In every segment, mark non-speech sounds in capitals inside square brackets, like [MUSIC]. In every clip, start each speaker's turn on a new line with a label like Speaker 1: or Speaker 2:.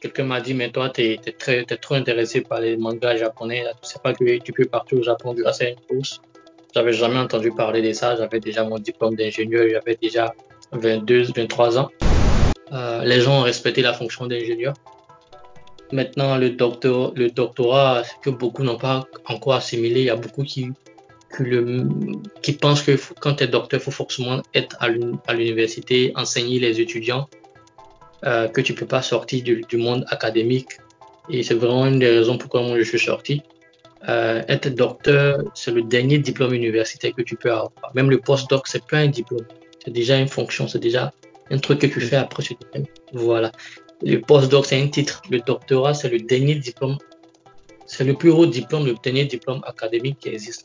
Speaker 1: quelqu'un m'a dit, mais toi, tu es, très, trop intéressé par les mangas japonais. Là. Tu sais pas que tu peux partir au Japon grâce à une course. J'avais jamais entendu parler de ça. J'avais déjà mon diplôme d'ingénieur. J'avais déjà 22, 23 ans. Euh, les gens ont respecté la fonction d'ingénieur. Maintenant, le, docteur, le doctorat, que beaucoup n'ont pas encore assimilé, il y a beaucoup qui, qui, le, qui pensent que quand tu es docteur, il faut forcément être à l'université, enseigner les étudiants, euh, que tu peux pas sortir du, monde académique. Et c'est vraiment une des raisons pourquoi moi je suis sorti. Euh, être docteur, c'est le dernier diplôme universitaire que tu peux avoir. Même le postdoc, c'est pas un diplôme. C'est déjà une fonction, c'est déjà un truc que tu fais après ce diplôme. Voilà. Le postdoc, c'est un titre. Le doctorat, c'est le dernier diplôme. C'est le plus haut diplôme, le dernier diplôme académique qui existe.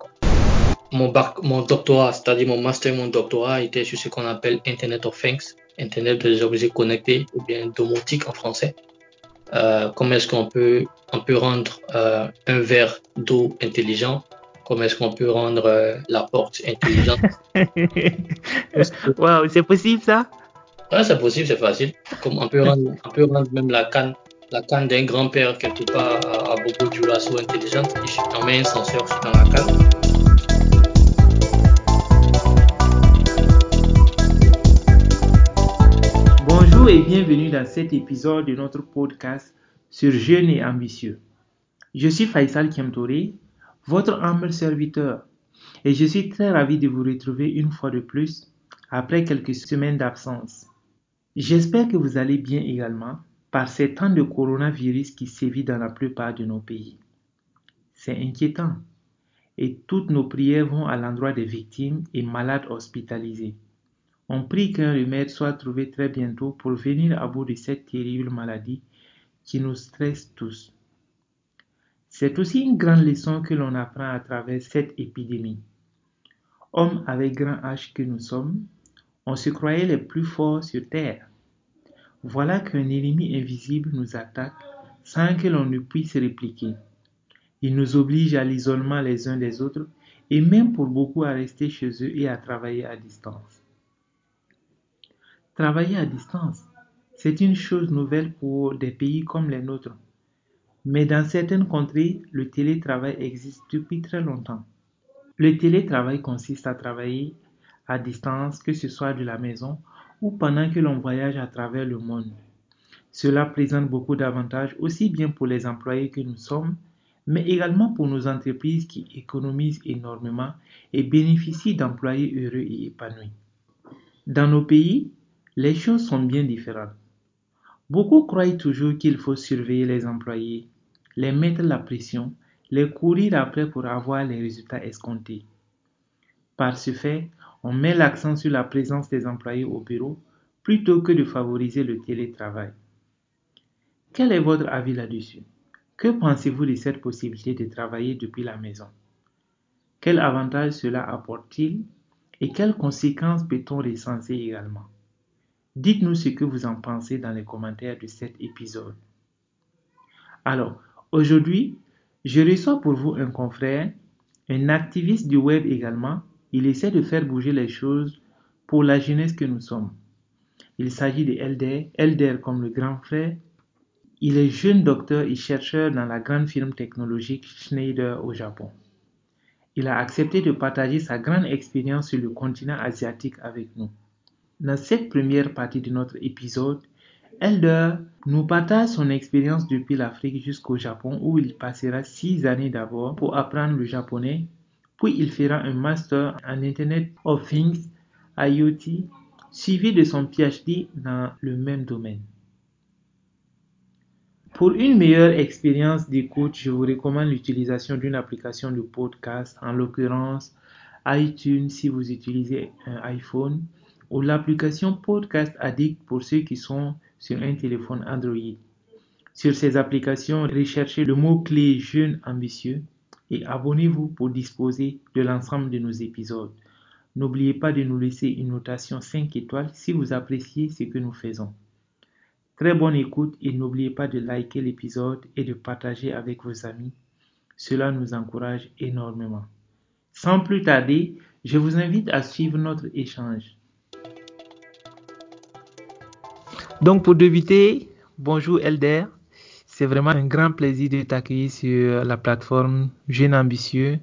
Speaker 1: Mon, mon doctorat, c'est-à-dire mon master et mon doctorat, était sur ce qu'on appelle Internet of Things, Internet des objets connectés, ou bien domotique en français. Euh, comment est-ce qu'on peut, on peut rendre euh, un verre d'eau intelligent? Comment est-ce qu'on peut rendre euh, la porte intelligente? [LAUGHS]
Speaker 2: Waouh, c'est possible ça?
Speaker 1: Ouais, c'est possible, c'est facile. Comme on peut rendre, on peut rendre même la canne, la canne d'un grand-père quelque part à, à beaucoup du lasso intelligente. On met un senseur dans la canne.
Speaker 2: Bonjour et bienvenue dans cet épisode de notre podcast sur Jeunes et Ambitieux. Je suis Faisal Kiamtouré, votre humble serviteur, et je suis très ravi de vous retrouver une fois de plus après quelques semaines d'absence. J'espère que vous allez bien également par ces temps de coronavirus qui sévit dans la plupart de nos pays. C'est inquiétant et toutes nos prières vont à l'endroit des victimes et malades hospitalisés. On prie qu'un remède soit trouvé très bientôt pour venir à bout de cette terrible maladie qui nous stresse tous. C'est aussi une grande leçon que l'on apprend à travers cette épidémie. Hommes avec grand H que nous sommes, on se croyait les plus forts sur Terre. Voilà qu'un ennemi invisible nous attaque sans que l'on ne puisse répliquer. Il nous oblige à l'isolement les uns des autres et même pour beaucoup à rester chez eux et à travailler à distance. Travailler à distance, c'est une chose nouvelle pour des pays comme les nôtres. Mais dans certaines contrées, le télétravail existe depuis très longtemps. Le télétravail consiste à travailler à distance, que ce soit de la maison ou pendant que l'on voyage à travers le monde. Cela présente beaucoup d'avantages aussi bien pour les employés que nous sommes, mais également pour nos entreprises qui économisent énormément et bénéficient d'employés heureux et épanouis. Dans nos pays, les choses sont bien différentes. Beaucoup croient toujours qu'il faut surveiller les employés, les mettre la pression, les courir après pour avoir les résultats escomptés. Par ce fait, on met l'accent sur la présence des employés au bureau plutôt que de favoriser le télétravail. Quel est votre avis là-dessus? Que pensez-vous de cette possibilité de travailler depuis la maison? Quel avantage cela apporte-t-il et quelles conséquences peut-on recenser également? Dites-nous ce que vous en pensez dans les commentaires de cet épisode. Alors, aujourd'hui, je reçois pour vous un confrère, un activiste du web également, il essaie de faire bouger les choses pour la jeunesse que nous sommes. Il s'agit de Elder, Elder comme le grand frère. Il est jeune docteur et chercheur dans la grande firme technologique Schneider au Japon. Il a accepté de partager sa grande expérience sur le continent asiatique avec nous. Dans cette première partie de notre épisode, Elder nous partage son expérience depuis l'Afrique jusqu'au Japon où il passera six années d'abord pour apprendre le japonais puis il fera un master en Internet of Things, IoT, suivi de son PhD dans le même domaine. Pour une meilleure expérience d'écoute, je vous recommande l'utilisation d'une application de podcast, en l'occurrence iTunes si vous utilisez un iPhone, ou l'application Podcast Addict pour ceux qui sont sur un téléphone Android. Sur ces applications, recherchez le mot-clé jeune ambitieux et abonnez-vous pour disposer de l'ensemble de nos épisodes. N'oubliez pas de nous laisser une notation 5 étoiles si vous appréciez ce que nous faisons. Très bonne écoute et n'oubliez pas de liker l'épisode et de partager avec vos amis. Cela nous encourage énormément. Sans plus tarder, je vous invite à suivre notre échange. Donc pour débuter, bonjour Elder. C'est vraiment un grand plaisir de t'accueillir sur la plateforme Jeune Ambitieux.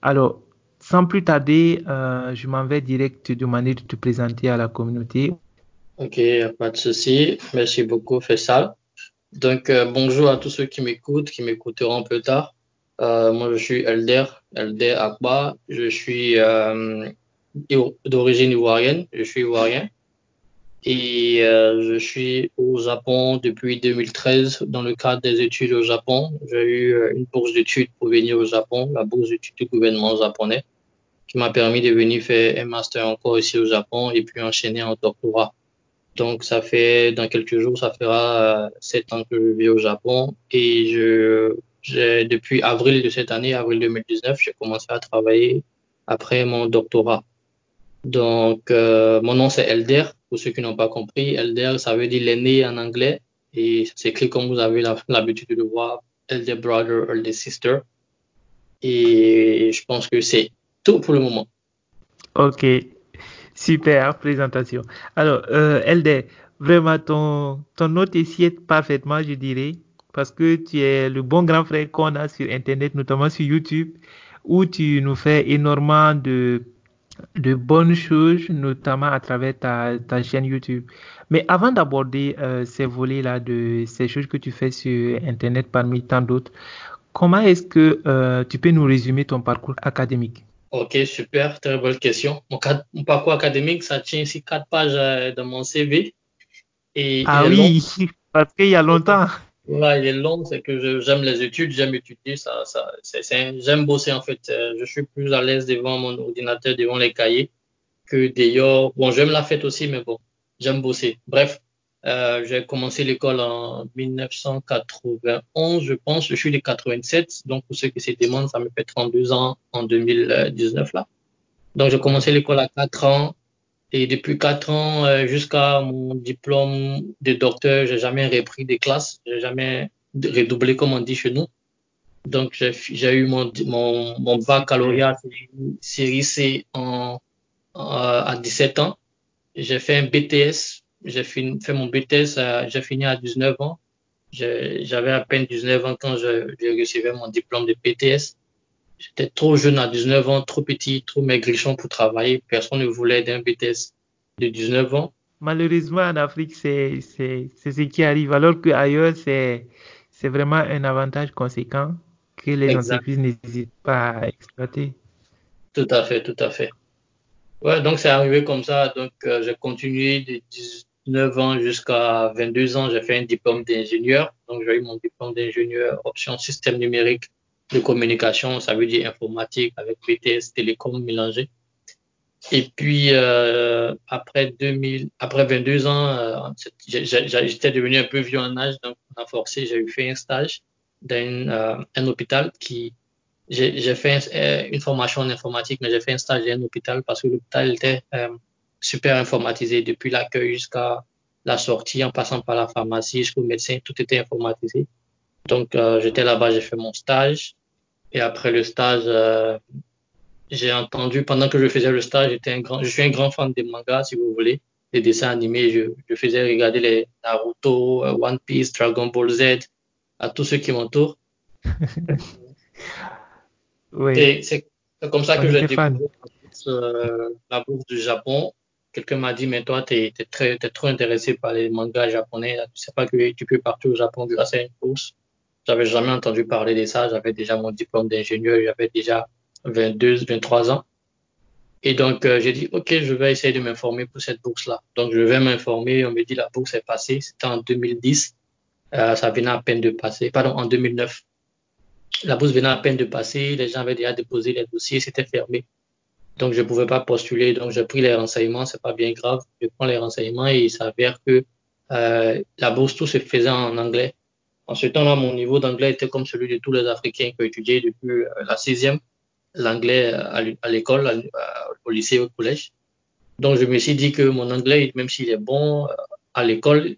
Speaker 2: Alors, sans plus tarder, euh, je m'en vais direct te demander de te présenter à la communauté.
Speaker 1: Ok, pas de souci. Merci beaucoup, Faisal. Donc, euh, bonjour à tous ceux qui m'écoutent, qui m'écouteront plus tard. Euh, moi, je suis Elder, Elder Akba. Je suis d'origine ivoirienne. Je suis ivoirien. Et euh, je suis au Japon depuis 2013 dans le cadre des études au Japon. J'ai eu euh, une bourse d'études pour venir au Japon, la bourse d'études du gouvernement japonais, qui m'a permis de venir faire un master encore ici au Japon et puis enchaîner en doctorat. Donc ça fait dans quelques jours, ça fera euh, sept ans que je vis au Japon et je depuis avril de cette année, avril 2019, j'ai commencé à travailler après mon doctorat. Donc, euh, mon nom c'est Elder, pour ceux qui n'ont pas compris. Elder, ça veut dire l'aîné en anglais. Et c'est écrit comme vous avez l'habitude de le voir, Elder Brother, Elder Sister. Et je pense que c'est tout pour le moment.
Speaker 2: Ok, super présentation. Alors, euh, Elder, vraiment, ton, ton note est parfaitement, je dirais, parce que tu es le bon grand frère qu'on a sur Internet, notamment sur YouTube, où tu nous fais énormément de de bonnes choses, notamment à travers ta, ta chaîne YouTube. Mais avant d'aborder euh, ces volets-là, de ces choses que tu fais sur Internet parmi tant d'autres, comment est-ce que euh, tu peux nous résumer ton parcours académique?
Speaker 1: Ok, super, très bonne question. Mon, parcours académique, ça tient ici quatre pages euh, dans mon CV.
Speaker 2: Et, ah oui, [LAUGHS] parce qu'il y a longtemps.
Speaker 1: Ouais, il est long, c'est que j'aime les études, j'aime étudier, ça, ça, j'aime bosser en fait. Euh, je suis plus à l'aise devant mon ordinateur, devant les cahiers, que d'ailleurs. Bon, j'aime la fête aussi, mais bon, j'aime bosser. Bref, euh, j'ai commencé l'école en 1991, je pense. Je suis de 87, donc pour ceux qui se demandent, ça me fait 32 ans en 2019 là. Donc j'ai commencé l'école à 4 ans. Et depuis quatre ans euh, jusqu'à mon diplôme de docteur, j'ai jamais repris des classes, j'ai jamais redoublé comme on dit chez nous. Donc j'ai eu mon, mon, mon baccalauréat série C en, à 17 ans. J'ai fait un BTS, j'ai fait mon BTS, j'ai fini à 19 ans. J'avais à peine 19 ans quand je, je recevais mon diplôme de BTS. J'étais trop jeune à 19 ans, trop petit, trop maigrichon pour travailler. Personne ne voulait d'un BTS de 19 ans.
Speaker 2: Malheureusement, en Afrique, c'est ce qui arrive. Alors qu'ailleurs, c'est vraiment un avantage conséquent que les entreprises n'hésitent pas à exploiter.
Speaker 1: Tout à fait, tout à fait. Ouais, donc c'est arrivé comme ça. Donc euh, j'ai continué de 19 ans jusqu'à 22 ans. J'ai fait un diplôme d'ingénieur. Donc j'ai eu mon diplôme d'ingénieur option système numérique de communication, ça veut dire informatique avec BTS télécom mélangé. Et puis euh, après 2000, après 22 ans, euh, j'étais devenu un peu vieux en âge, donc on a forcé, j'ai eu fait un stage dans euh, un hôpital qui j'ai fait euh, une formation en informatique, mais j'ai fait un stage dans un hôpital parce que l'hôpital était super informatisé depuis l'accueil jusqu'à la sortie, en passant par la pharmacie jusqu'au médecin, tout était informatisé. Donc j'étais là-bas, j'ai fait mon stage. Et après le stage, euh, j'ai entendu, pendant que je faisais le stage, j'étais un grand, je suis un grand fan des mangas, si vous voulez, des dessins animés. Je, je faisais regarder les Naruto, euh, One Piece, Dragon Ball Z, à tous ceux qui m'entourent. [LAUGHS] oui. Et c'est comme ça que j'ai découvert euh, la bourse du Japon. Quelqu'un m'a dit, mais toi, tu es, es, trop intéressé par les mangas japonais. Tu sais pas que tu peux partir au Japon grâce à une bourse. J'avais jamais entendu parler de ça. J'avais déjà mon diplôme d'ingénieur. J'avais déjà 22, 23 ans. Et donc, euh, j'ai dit, OK, je vais essayer de m'informer pour cette bourse-là. Donc, je vais m'informer. On me dit, la bourse est passée. C'était en 2010. Euh, ça venait à peine de passer. Pardon, en 2009. La bourse venait à peine de passer. Les gens avaient déjà déposé les dossiers. C'était fermé. Donc, je ne pouvais pas postuler. Donc, j'ai pris les renseignements. C'est pas bien grave. Je prends les renseignements et il s'avère que euh, la bourse, tout se faisait en anglais. En ce temps-là, mon niveau d'anglais était comme celui de tous les Africains qui ont étudié depuis euh, la sixième, l'anglais euh, à l'école, au lycée, au collège. Donc, je me suis dit que mon anglais, même s'il est bon euh, à l'école,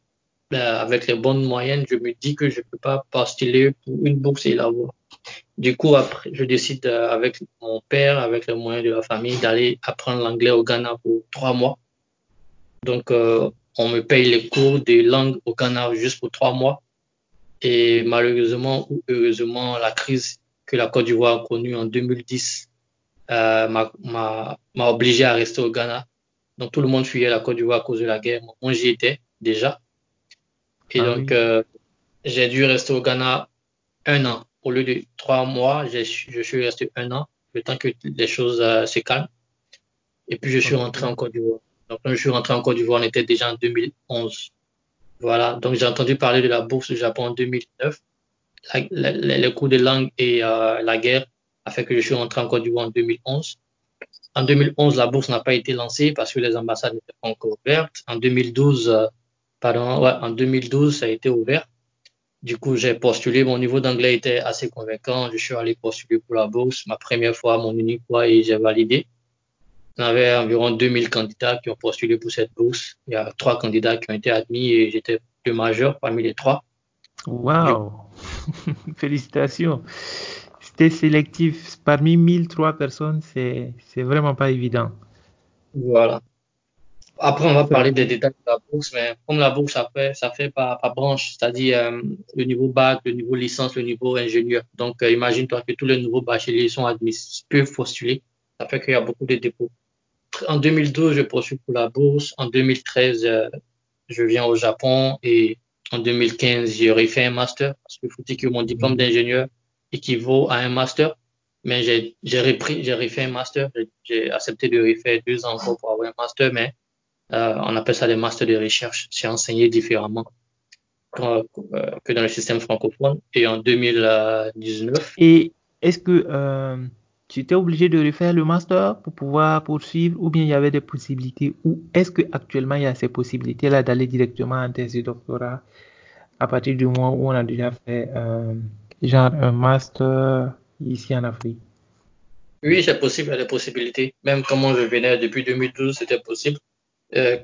Speaker 1: avec les bonnes moyennes, je me dis que je ne peux pas postuler pour une bourse et l'avoir. Du coup, après, je décide avec mon père, avec les moyens de la famille, d'aller apprendre l'anglais au Ghana pour trois mois. Donc, on me paye les cours de langue au Ghana juste pour trois mois. Et malheureusement ou heureusement, la crise que la Côte d'Ivoire a connue en 2010 euh, m'a obligé à rester au Ghana. Donc tout le monde fuyait la Côte d'Ivoire à cause de la guerre. Moi, j'y étais déjà. Et ah donc, euh, j'ai dû rester au Ghana un an. Au lieu de trois mois, je suis resté un an, le temps que les choses euh, se calment. Et puis, je suis rentré en Côte d'Ivoire. Donc, quand je suis rentré en Côte d'Ivoire, on était déjà en 2011. Voilà. Donc, j'ai entendu parler de la bourse du Japon en 2009. le cours de langue et euh, la guerre a fait que je suis rentré en Côte d'Ivoire en 2011. En 2011, la bourse n'a pas été lancée parce que les ambassades n'étaient pas encore ouvertes. En 2012, euh, pardon, ouais, en 2012, ça a été ouvert. Du coup, j'ai postulé. Mon niveau d'anglais était assez convaincant. Je suis allé postuler pour la bourse, ma première fois, mon unique fois, et j'ai validé. Y avait environ 2000 candidats qui ont postulé pour cette bourse. Il y a trois candidats qui ont été admis et j'étais le majeur parmi les trois.
Speaker 2: Wow! [LAUGHS] Félicitations! C'était sélectif. Parmi 1003 personnes, c'est, c'est vraiment pas évident.
Speaker 1: Voilà. Après, on va parler des détails de la bourse, mais comme la bourse, ça fait, ça fait par, par branche, c'est-à-dire euh, le niveau bac, le niveau licence, le niveau ingénieur. Donc, euh, imagine-toi que tous les nouveaux bacheliers sont admis, peuvent postuler. Ça fait qu'il y a beaucoup de dépôts en 2012, je poursuis pour la bourse. En 2013, euh, je viens au Japon et en 2015, j'ai refait un master parce qu'il faut dire que mon diplôme mhm. d'ingénieur équivaut à un master. Mais j'ai, j'ai repris, j'ai refait un master. J'ai accepté de refaire deux ans pour avoir un master, mais euh, on appelle ça des masters de recherche. C'est enseigné différemment que, que dans le système francophone. Et en 2019.
Speaker 2: Et est-ce que euh, tu étais obligé de refaire le master pour pouvoir poursuivre ou bien il y avait des possibilités ou est-ce que actuellement il y a ces possibilités là d'aller directement en thèse de doctorat à partir du moment où on a déjà fait euh, genre un master ici en Afrique?
Speaker 1: Oui, c'est possible, il y a des possibilités. Même quand je venais depuis 2012, c'était possible. Euh,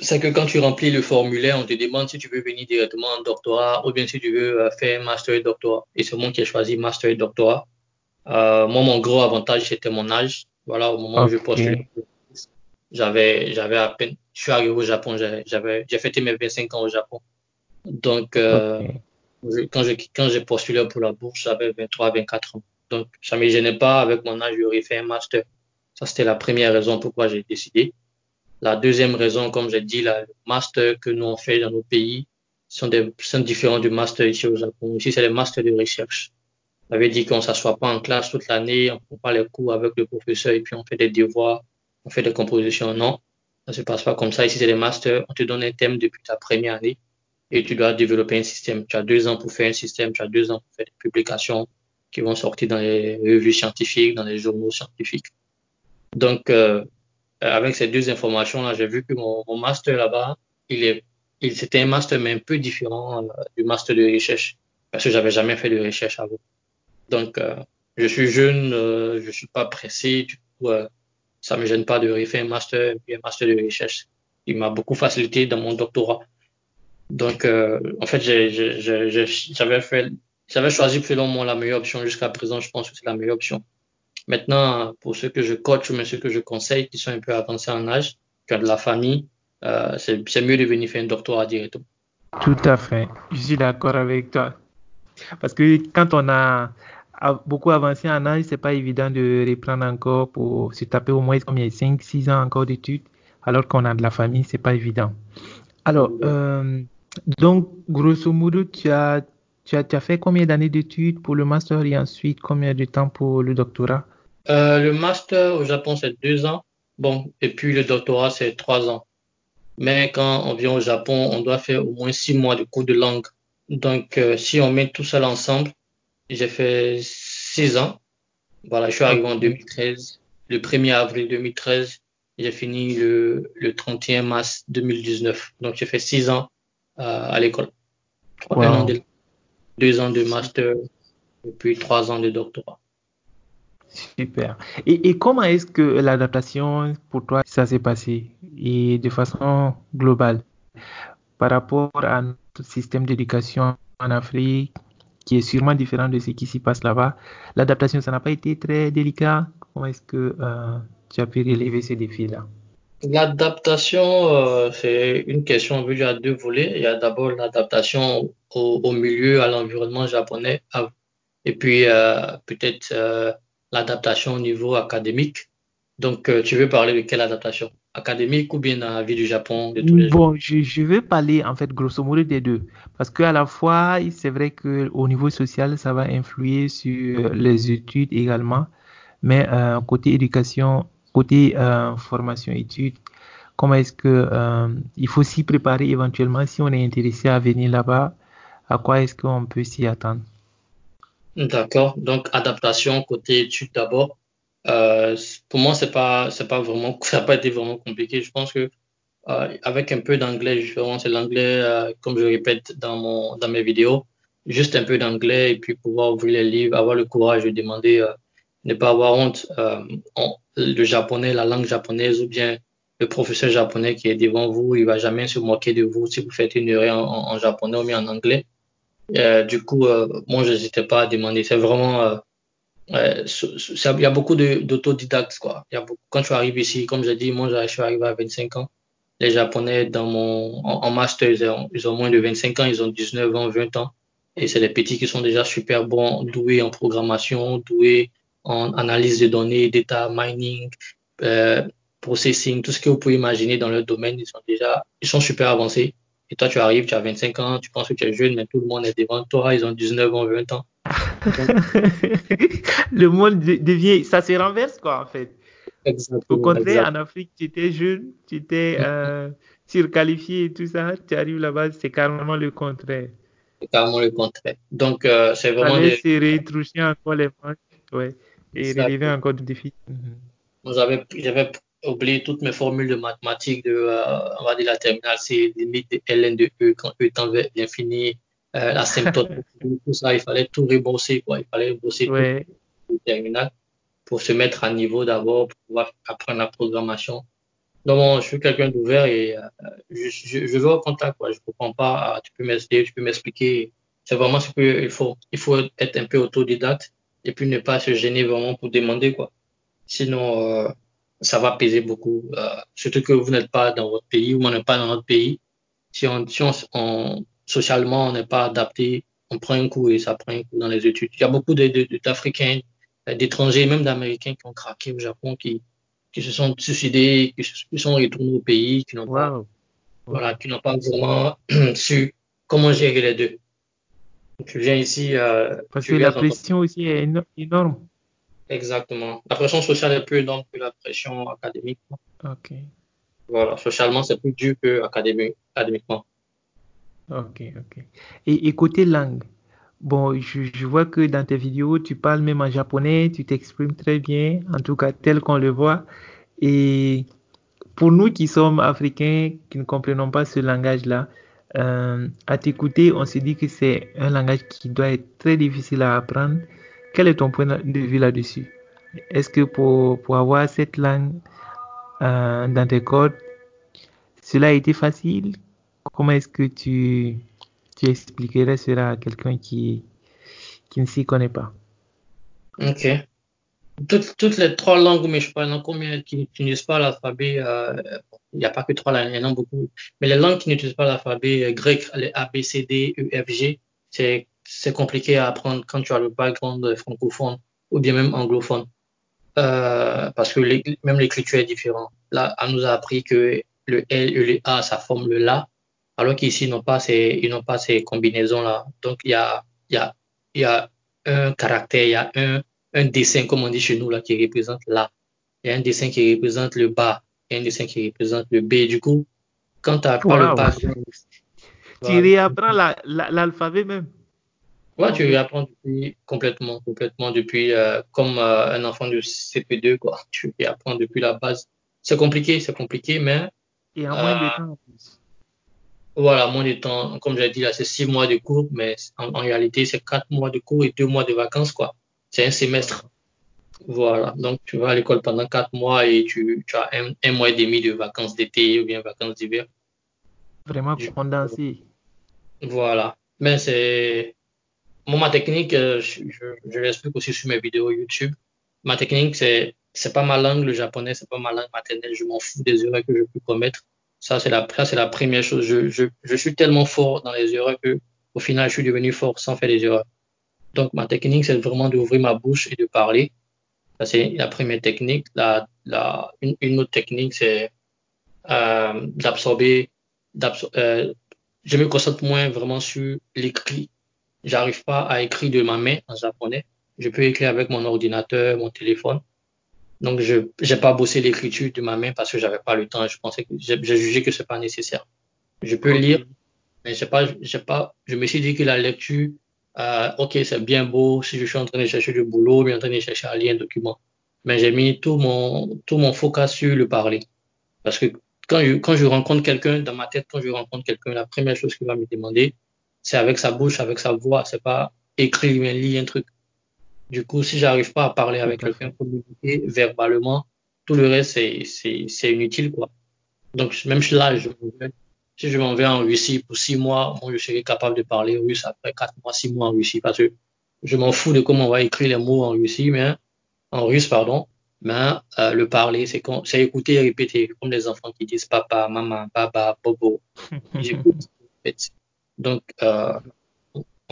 Speaker 1: c'est que quand tu remplis le formulaire, on te demande si tu veux venir directement en doctorat ou bien si tu veux euh, faire master et doctorat. Et c'est moi qui ai choisi master et doctorat euh, moi, mon gros avantage, c'était mon âge. Voilà, au moment où je postulais, j'avais, j'avais à peine, je suis arrivé au Japon, j'avais, j'ai fêté mes 25 ans au Japon. Donc, euh, quand j'ai, quand j'ai postulé pour la bourse, j'avais 23, 24 ans. Donc, ça me gênait pas avec mon âge, j'aurais fait un master. Ça, c'était la première raison pourquoi j'ai décidé. La deuxième raison, comme j'ai dit, le master que nous on fait dans nos pays sont, des, sont différents du master ici au Japon. Ici, c'est les masters de recherche. Ça veut dire qu'on s'assoit pas en classe toute l'année, on prend pas les cours avec le professeur et puis on fait des devoirs, on fait des compositions. Non, ça se passe pas comme ça. Ici, c'est des masters. On te donne un thème depuis ta première année et tu dois développer un système. Tu as deux ans pour faire un système, tu as deux ans pour faire des publications qui vont sortir dans les revues scientifiques, dans les journaux scientifiques. Donc, euh, avec ces deux informations-là, j'ai vu que mon, mon master là-bas, il est, il, c'était un master mais un peu différent euh, du master de recherche parce que j'avais jamais fait de recherche avant. Donc, euh, je suis jeune, euh, je suis pas pressé, du coup, euh, ça me gêne pas de refaire un master, puis un master de recherche. Il m'a beaucoup facilité dans mon doctorat. Donc, en fait, j'avais fait, j'avais choisi selon moi la meilleure option jusqu'à présent. Je pense que c'est la meilleure option. Maintenant, pour ceux que je coach ou ceux que je conseille qui sont un peu avancés en âge, qui ont de la famille, euh, c'est mieux de venir faire un doctorat directement.
Speaker 2: Tout à fait. Je suis d'accord avec toi. Parce que quand on a beaucoup avancé en âge, c'est pas évident de reprendre encore pour se taper au moins combien 5, 6 ans encore d'études, alors qu'on a de la famille, c'est pas évident. Alors, euh, donc, grosso modo, tu as, tu as, tu as fait combien d'années d'études pour le master et ensuite combien de temps pour le doctorat?
Speaker 1: Euh, Le master au Japon, c'est 2 ans. Bon, et puis le doctorat, c'est 3 ans. Mais quand on vient au Japon, on doit faire au moins 6 mois de cours de langue. Donc, euh, si on met tout ça ensemble, j'ai fait six ans. Voilà, je suis arrivé en 2013. Le 1er avril 2013, j'ai fini le, le 31 mars 2019. Donc, j'ai fait six ans euh, à l'école. deux ans de master et puis trois ans de doctorat.
Speaker 2: Super. Et, et comment est-ce que l'adaptation pour toi, ça s'est passé? Et de façon globale par rapport à notre système d'éducation en Afrique qui est sûrement différent de ce qui s'y passe là-bas. L'adaptation, ça n'a pas été très délicat. Comment est-ce que euh, tu as pu relever ces défis-là
Speaker 1: L'adaptation, euh, c'est une question vue à deux volets. Il y a d'abord l'adaptation au, milieu, à l'environnement japonais, et puis euh, peut-être l'adaptation au niveau académique. Donc, tu veux parler de quelle adaptation? Académique ou bien dans la vie du Japon de tous les jours?
Speaker 2: Bon, je, je vais parler en fait grosso modo des deux. Parce qu'à la fois, c'est vrai qu'au niveau social, ça va influer sur les études également. Mais euh, côté éducation, côté euh, formation études, comment est-ce que euh, il faut s'y préparer éventuellement si on est intéressé à venir là-bas, à quoi est-ce qu'on peut s'y attendre?
Speaker 1: D'accord. Donc, adaptation côté études d'abord. Euh, pour moi, c'est pas, c'est pas vraiment, [LAUGHS] ça n'a pas été vraiment compliqué. Je pense que euh, avec un peu d'anglais, justement, c'est l'anglais, euh, comme je répète dans mon, dans mes vidéos, juste un peu d'anglais et puis pouvoir ouvrir les livres, avoir le courage de demander, euh, ne pas avoir honte. Euh, on- le japonais, la langue japonaise ou bien le professeur japonais qui est devant vous, il va jamais se moquer de vous si vous faites une erreur en, japonais ou bien en anglais. Euh, du coup, euh, moi, je n'hésitais pas à demander. C'est vraiment, il y a beaucoup d'autodidactes, quand tu arrives ici, comme j'ai dit, moi, je suis arrivé à 25 ans. Les Japonais, dans mon, en, master, ils ont, ils ont moins de 25 ans, ils ont 19 ans, 20 ans. Et c'est des petits qui sont déjà super bons, doués en programmation, doués en analyse de données, data mining, euh, processing, tout ce que vous pouvez imaginer dans leur domaine, ils sont déjà, ils sont super avancés. Et toi, tu arrives, tu as 25 ans, tu penses que tu es jeune, mais tout le monde est devant toi, ils ont 19 ans, 20 ans. [LAUGHS]
Speaker 2: Le monde de- devient, ça se renverse quoi en fait. Au
Speaker 1: exactement,
Speaker 2: contraire, en. Afrique, tu étais jeune, tu étais euh, [LAUGHS] surqualifié et tout ça, tu arrives là-bas, c'est carrément le contraire.
Speaker 1: C'est carrément le contraire. Donc, euh, c'est vraiment des...
Speaker 2: se retroucher encore les manches, ouais, et relever
Speaker 1: Exactement.
Speaker 2: encore des défis. Mhm.
Speaker 1: J'avais, j'avais oublié toutes mes formules de mathématiques de, euh, on va dire, la terminale, c'est limite de ln de E quand E tend vers l'infini, euh, l'asymptote, [LAUGHS] tout ça, il fallait tout rebosser, quoi. Il fallait bosser tout le terminal pour se mettre à niveau d'abord, pour pouvoir apprendre la programmation. Donc, bon, je suis quelqu'un d'ouvert et euh, je, je, je vais au contact, quoi. Je comprends pas, ah, tu peux m'aider, tu peux m'expliquer. C'est vraiment ce qu'il faut. Il faut être un peu autodidacte et puis ne pas se gêner vraiment pour demander, quoi. Sinon, euh, ça va peser beaucoup. Euh, surtout que vous n'êtes pas dans votre pays ou on n'est pas dans notre pays. Si on, si on, on- socialement, on n'est pas adapté, on prend un coup et ça prend un coup dans les études. Il y a beaucoup d'Africains, euh, d'étrangers, même d'Américains qui ont craqué au Japon, qui, qui se sont suicidés, qui, se- qui sont retournés au pays, qui n'ont pas,
Speaker 2: waouh,
Speaker 1: voilà,
Speaker 2: waouh.
Speaker 1: qui n'ont pas vraiment [CLEARS THROAT] su comment gérer les deux. Tu viens ici, euh,
Speaker 2: Parce que la
Speaker 1: ton
Speaker 2: pression aussi est éno- énorme.
Speaker 1: Exactement. La pression sociale est plus énorme que la pression académique.
Speaker 2: Ok,
Speaker 1: Voilà. Socialement, c'est plus dur que académique, académiquement.
Speaker 2: Ok, ok. Et, et côté langue, bon, je, vois que dans tes vidéos, tu parles même en japonais, tu t'exprimes très bien, en tout cas tel qu'on le voit. Et pour nous qui sommes africains, qui ne comprenons pas ce langage-là, euh, à t'écouter, on se dit que c'est un langage qui doit être très difficile à apprendre. Quel est ton point de vue là-dessus? Est-ce que pour, pour avoir cette langue euh, dans tes cordes, cela a été facile? Comment est-ce que tu, tu expliquerais cela à quelqu'un qui, qui ne s'y connaît pas?
Speaker 1: Ok. Toutes, toutes les trois langues, mais je parle combien qui n'utilisent pas l'alphabet, euh, il n'y a pas que trois langues, il y en a beaucoup. Mais les langues qui n'utilisent pas l'alphabet euh, grec, les A, B, C, D, E, F, G, c'est, compliqué à apprendre quand tu as le background francophone ou bien même anglophone. Euh, parce que les- même l'écriture est différente. Là, on nous a appris que le L et le A, ça forme le La, alors qu'ici, ils n'ont pas ces, ils n'ont pas ces combinaisons-là. Donc, il y a, il y a, il y a un caractère, il y a un, un dessin, comme on dit chez nous, là, qui représente La. Il y a un dessin qui représente le bas, il y a un dessin qui représente le B. Du coup, quand tu n'as pas le background,
Speaker 2: Tu
Speaker 1: voilà.
Speaker 2: réapprends la- la- l'alphabet même,
Speaker 1: Ouais, tu
Speaker 2: complet.
Speaker 1: apprends depuis, complètement, complètement depuis, euh, comme euh, un enfant de CP2, quoi. Tu apprends depuis la base. C'est compliqué, c'est compliqué, mais
Speaker 2: Et en moins
Speaker 1: euh,
Speaker 2: de temps en plus.
Speaker 1: Voilà, moins de temps, comme j'ai dit là, c'est six mois de cours, mais en, en réalité, c'est quatre mois de cours et deux mois de vacances, quoi. C'est un semestre. Voilà. Donc, tu vas à l'école pendant quatre mois et tu, tu as un, un mois et demi de vacances d'été ou bien vacances d'hiver.
Speaker 2: Vraiment condensé.
Speaker 1: Voilà. Mais c'est, moi, ma technique, euh, je, je, je l'explique aussi sur mes vidéos YouTube. Ma technique, c'est c'est pas ma langue, le japonais, c'est pas ma langue maternelle. Je m'en fous des erreurs que je peux commettre. Ça, c'est la, c'est la première chose. Je, je, je suis tellement fort dans les erreurs que, au final, je suis devenu fort sans faire des erreurs. Donc, ma technique, c'est vraiment d'ouvrir ma bouche et de parler. Ça, c'est la première technique. La, la, une, une autre technique, c'est euh, d'absorber. Euh, je me concentre moins vraiment sur l'écrit. J'arrive pas à écrire de ma main en japonais. Je peux écrire avec mon ordinateur, mon téléphone. Donc, je n'ai pas bossé l'écriture de ma main parce que j'avais pas le temps. Je pensais que j'ai jugé que c'est pas nécessaire. Je peux lire, mais j'ai pas, j'ai pas, je me suis dit que la lecture, euh, ok, c'est bien beau si je suis en train de chercher du boulot, bien en train de chercher à lire un document. Mais j'ai mis tout mon, tout mon focus sur le parler. Parce que quand je, quand je rencontre quelqu'un dans ma tête, quand je rencontre quelqu'un, la première chose qu'il va me demander, c'est avec sa bouche, avec sa voix. C'est pas écrire, lire un truc. Du coup, si j'arrive pas à parler avec quelqu'un, communiquer verbalement, tout le reste, c'est, c'est, c'est inutile, quoi. Donc, même là, je, si je m'en vais en Russie pour six mois, moi, je serai capable de parler russe après quatre mois, six mois en Russie, parce que je m'en fous de comment on va écrire les mots en Russie, mais, en russe, pardon. Mais, euh, le parler, c'est, c'est écouter et répéter, comme les enfants qui disent papa, maman, baba, bobo. [LAUGHS] J'écoute, Donc, euh,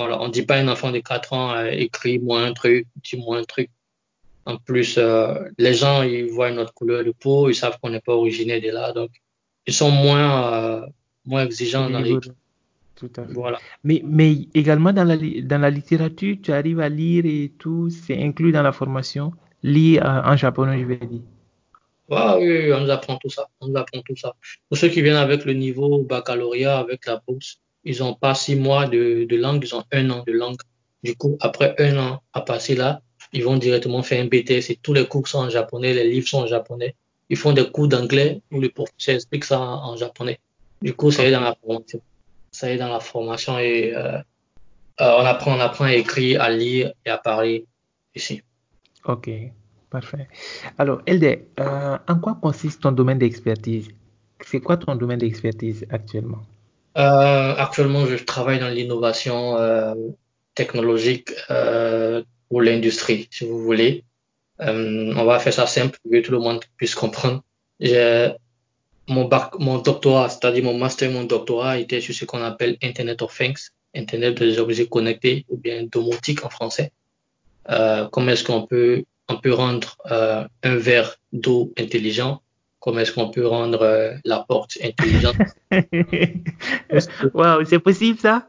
Speaker 1: voilà, on dit pas à un enfant de 4 ans, euh, écris-moi un truc, dis-moi un truc. En plus, euh, les gens, ils voient notre couleur de peau, ils savent qu'on n'est pas originaire de là, donc ils sont moins, euh, moins exigeants dans les...
Speaker 2: Tout à fait. Voilà. Mais, mais également dans la, dans la littérature, tu arrives à lire et tout, c'est inclus dans la formation. Lire en japonais, je vais dire.
Speaker 1: oui, on nous apprend tout ça. On nous apprend tout ça. Pour ceux qui viennent avec le niveau baccalauréat, avec la bourse, ils ont pas six mois de, de langue, ils ont un an de langue. Du coup, après un an à passer là, ils vont directement faire un BTS et tous les cours sont en japonais, les livres sont en japonais. Ils font des cours d'anglais où le professeur explique ça en, japonais. Du coup, ça est dans la formation. Ça est dans la formation et euh, euh, on apprend, on apprend à écrire, à lire et à parler ici.
Speaker 2: Ok, parfait. Alors, Elde, euh, en quoi consiste ton domaine d'expertise? C'est quoi ton domaine d'expertise actuellement?
Speaker 1: Euh, actuellement, je travaille dans l'innovation euh, technologique euh, pour l'industrie, si vous voulez. Euh, on va faire ça simple pour que tout le monde puisse comprendre. Mon, doctorat, c'est-à-dire mon master, mon doctorat était sur ce qu'on appelle Internet of Things, Internet des objets connectés ou bien domotique en français. Comment est-ce qu'on peut rendre un verre d'eau intelligent comment est-ce qu'on peut rendre euh, la porte intelligente? [LAUGHS]
Speaker 2: wow, c'est possible ça?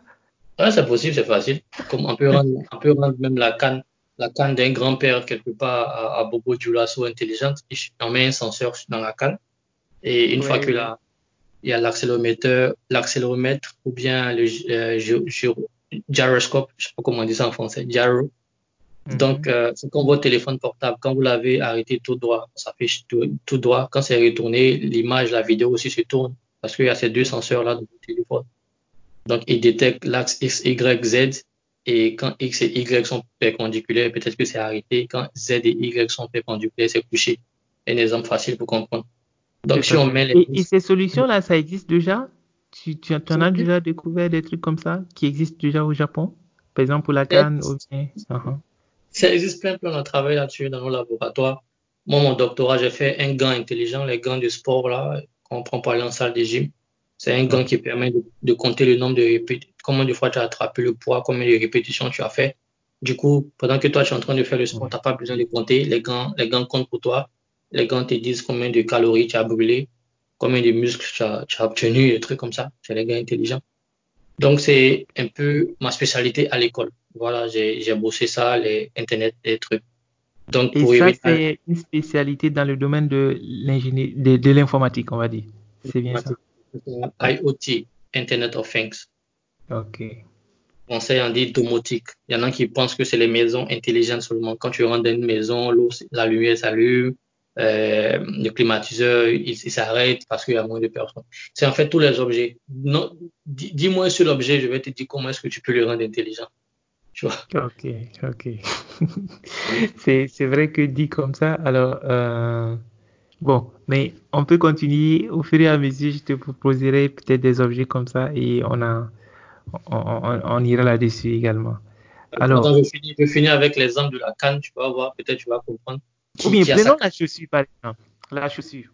Speaker 1: Ouais, c'est possible, c'est facile. Comme on peut rendre, on peut rendre même la canne, la canne d'un grand-père quelque part à, à Bobo Dioulasso intelligente. On met un senseur dans la canne et une fois que là, il y a l'accéléromètre, ou bien le euh, gyroscope, je sais pas comment on dit ça en français, gyro, Mhm. Donc, euh, c'est comme votre téléphone portable. Quand vous l'avez arrêté tout droit, ça fait tout, droit. Quand c'est retourné, l'image, la vidéo aussi se tourne parce qu'il y a ces deux senseurs-là dans votre téléphone. Donc, il détecte l'axe X, Y, Z. Et quand X et Y sont perpendiculaires, peut-être que c'est arrêté. Quand Z et Y sont perpendiculaires, c'est couché. Un exemple facile pour comprendre.
Speaker 2: Donc, si on met les... et, ces solutions-là, ça existe déjà? Tu, tu, en as déjà découvert des trucs comme ça qui existent déjà au Japon? Par exemple, pour la canne uh-huh.
Speaker 1: Ça existe plein, plein de travail là-dessus dans nos laboratoires. Moi, mon doctorat, j'ai fait un gant intelligent, les gants de sport là, qu'on prend pour aller en salle de gym. C'est un gant qui permet de, compter le nombre de répétitions, combien de fois tu as attrapé le poids, combien de répétitions tu as fait. Du coup, pendant que toi, tu es en train de faire le sport, tu n'as pas besoin de compter. Les gants, les gants comptent pour toi. Les gants te disent combien de calories tu as brûlé, combien de muscles tu as, tu as obtenu, des trucs comme ça. C'est les gants intelligents. Donc, c'est un peu ma spécialité à l'école. Voilà, j'ai bossé ça, les Internet, les trucs.
Speaker 2: Donc, Et ça, c'est une spécialité dans le domaine de l'ingénierie, de, l'informatique, on va dire. C'est bien ça.
Speaker 1: IoT, Internet of Things.
Speaker 2: OK.
Speaker 1: On sait, on dit domotique. Il y en a qui pensent que c'est les maisons intelligentes seulement. Quand tu rentres dans une maison, la lumière s'allume, euh, le climatiseur, il, s'arrête parce qu'il y a moins de personnes. C'est en fait tous les objets. Dis-moi sur l'objet, je vais te dire comment est-ce que tu peux le rendre intelligent.
Speaker 2: Ok, ok. [LAUGHS] c'est vrai que dit comme ça, alors, euh, bon, mais on peut continuer au fur et à mesure, je te proposerai peut-être des objets comme ça et on, a, on, ira là-dessus également.
Speaker 1: Alors, je finis, avec l'exemple de la canne, tu vas voir, peut-être tu vas comprendre.
Speaker 2: Ou bien, prenons la chaussure, par exemple. La chaussure.